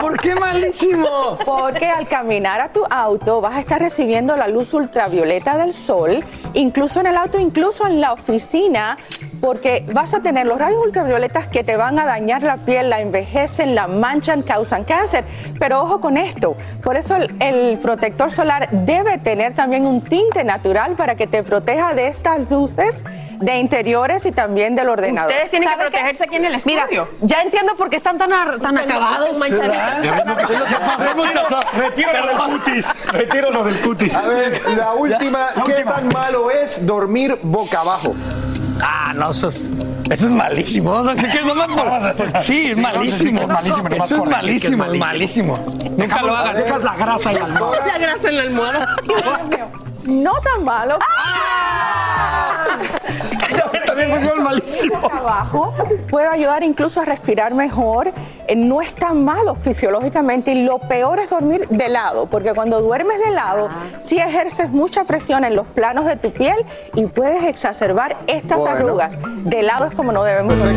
¿Por qué malísimo? Porque al caminar a tu auto vas a estar recibiendo la luz ultravioleta del sol, incluso en el auto, incluso en la oficina, porque vas a tener los rayos ultravioletas que te van a dañar la piel, la envejecen, la manchan, causan cáncer. Pero ojo con esto, por eso el, el protector solar debe tener también un tinte natural para que te proteja de estas luces de interiores y también del ordenador. Ustedes tienen que protegerse aquí en el Mira, estudio. ya entiendo por qué están tan, ar- tan acabados, manchaditos. Retiro lo del cutis. Retiro lo del cutis. A ver, la última. La ¿Qué última. tan malo es dormir boca abajo? Ah, no, eso es, eso es malísimo. Vamos a decir que es nomás por- Sí, es malísimo. que es malísimo, nomás Eso es por decir que es malísimo, es malísimo. Nunca lo hagan. Dejas la grasa y la almohada. La grasa en la almohada. No tan malo. También funciona malísimo. Trabajo puede ayudar incluso a respirar mejor. Eh, No es tan malo fisiológicamente y lo peor es dormir de lado, porque cuando duermes de lado, sí ejerces mucha presión en los planos de tu piel y puedes exacerbar estas Bueno. arrugas. De lado es como no debemos dormir.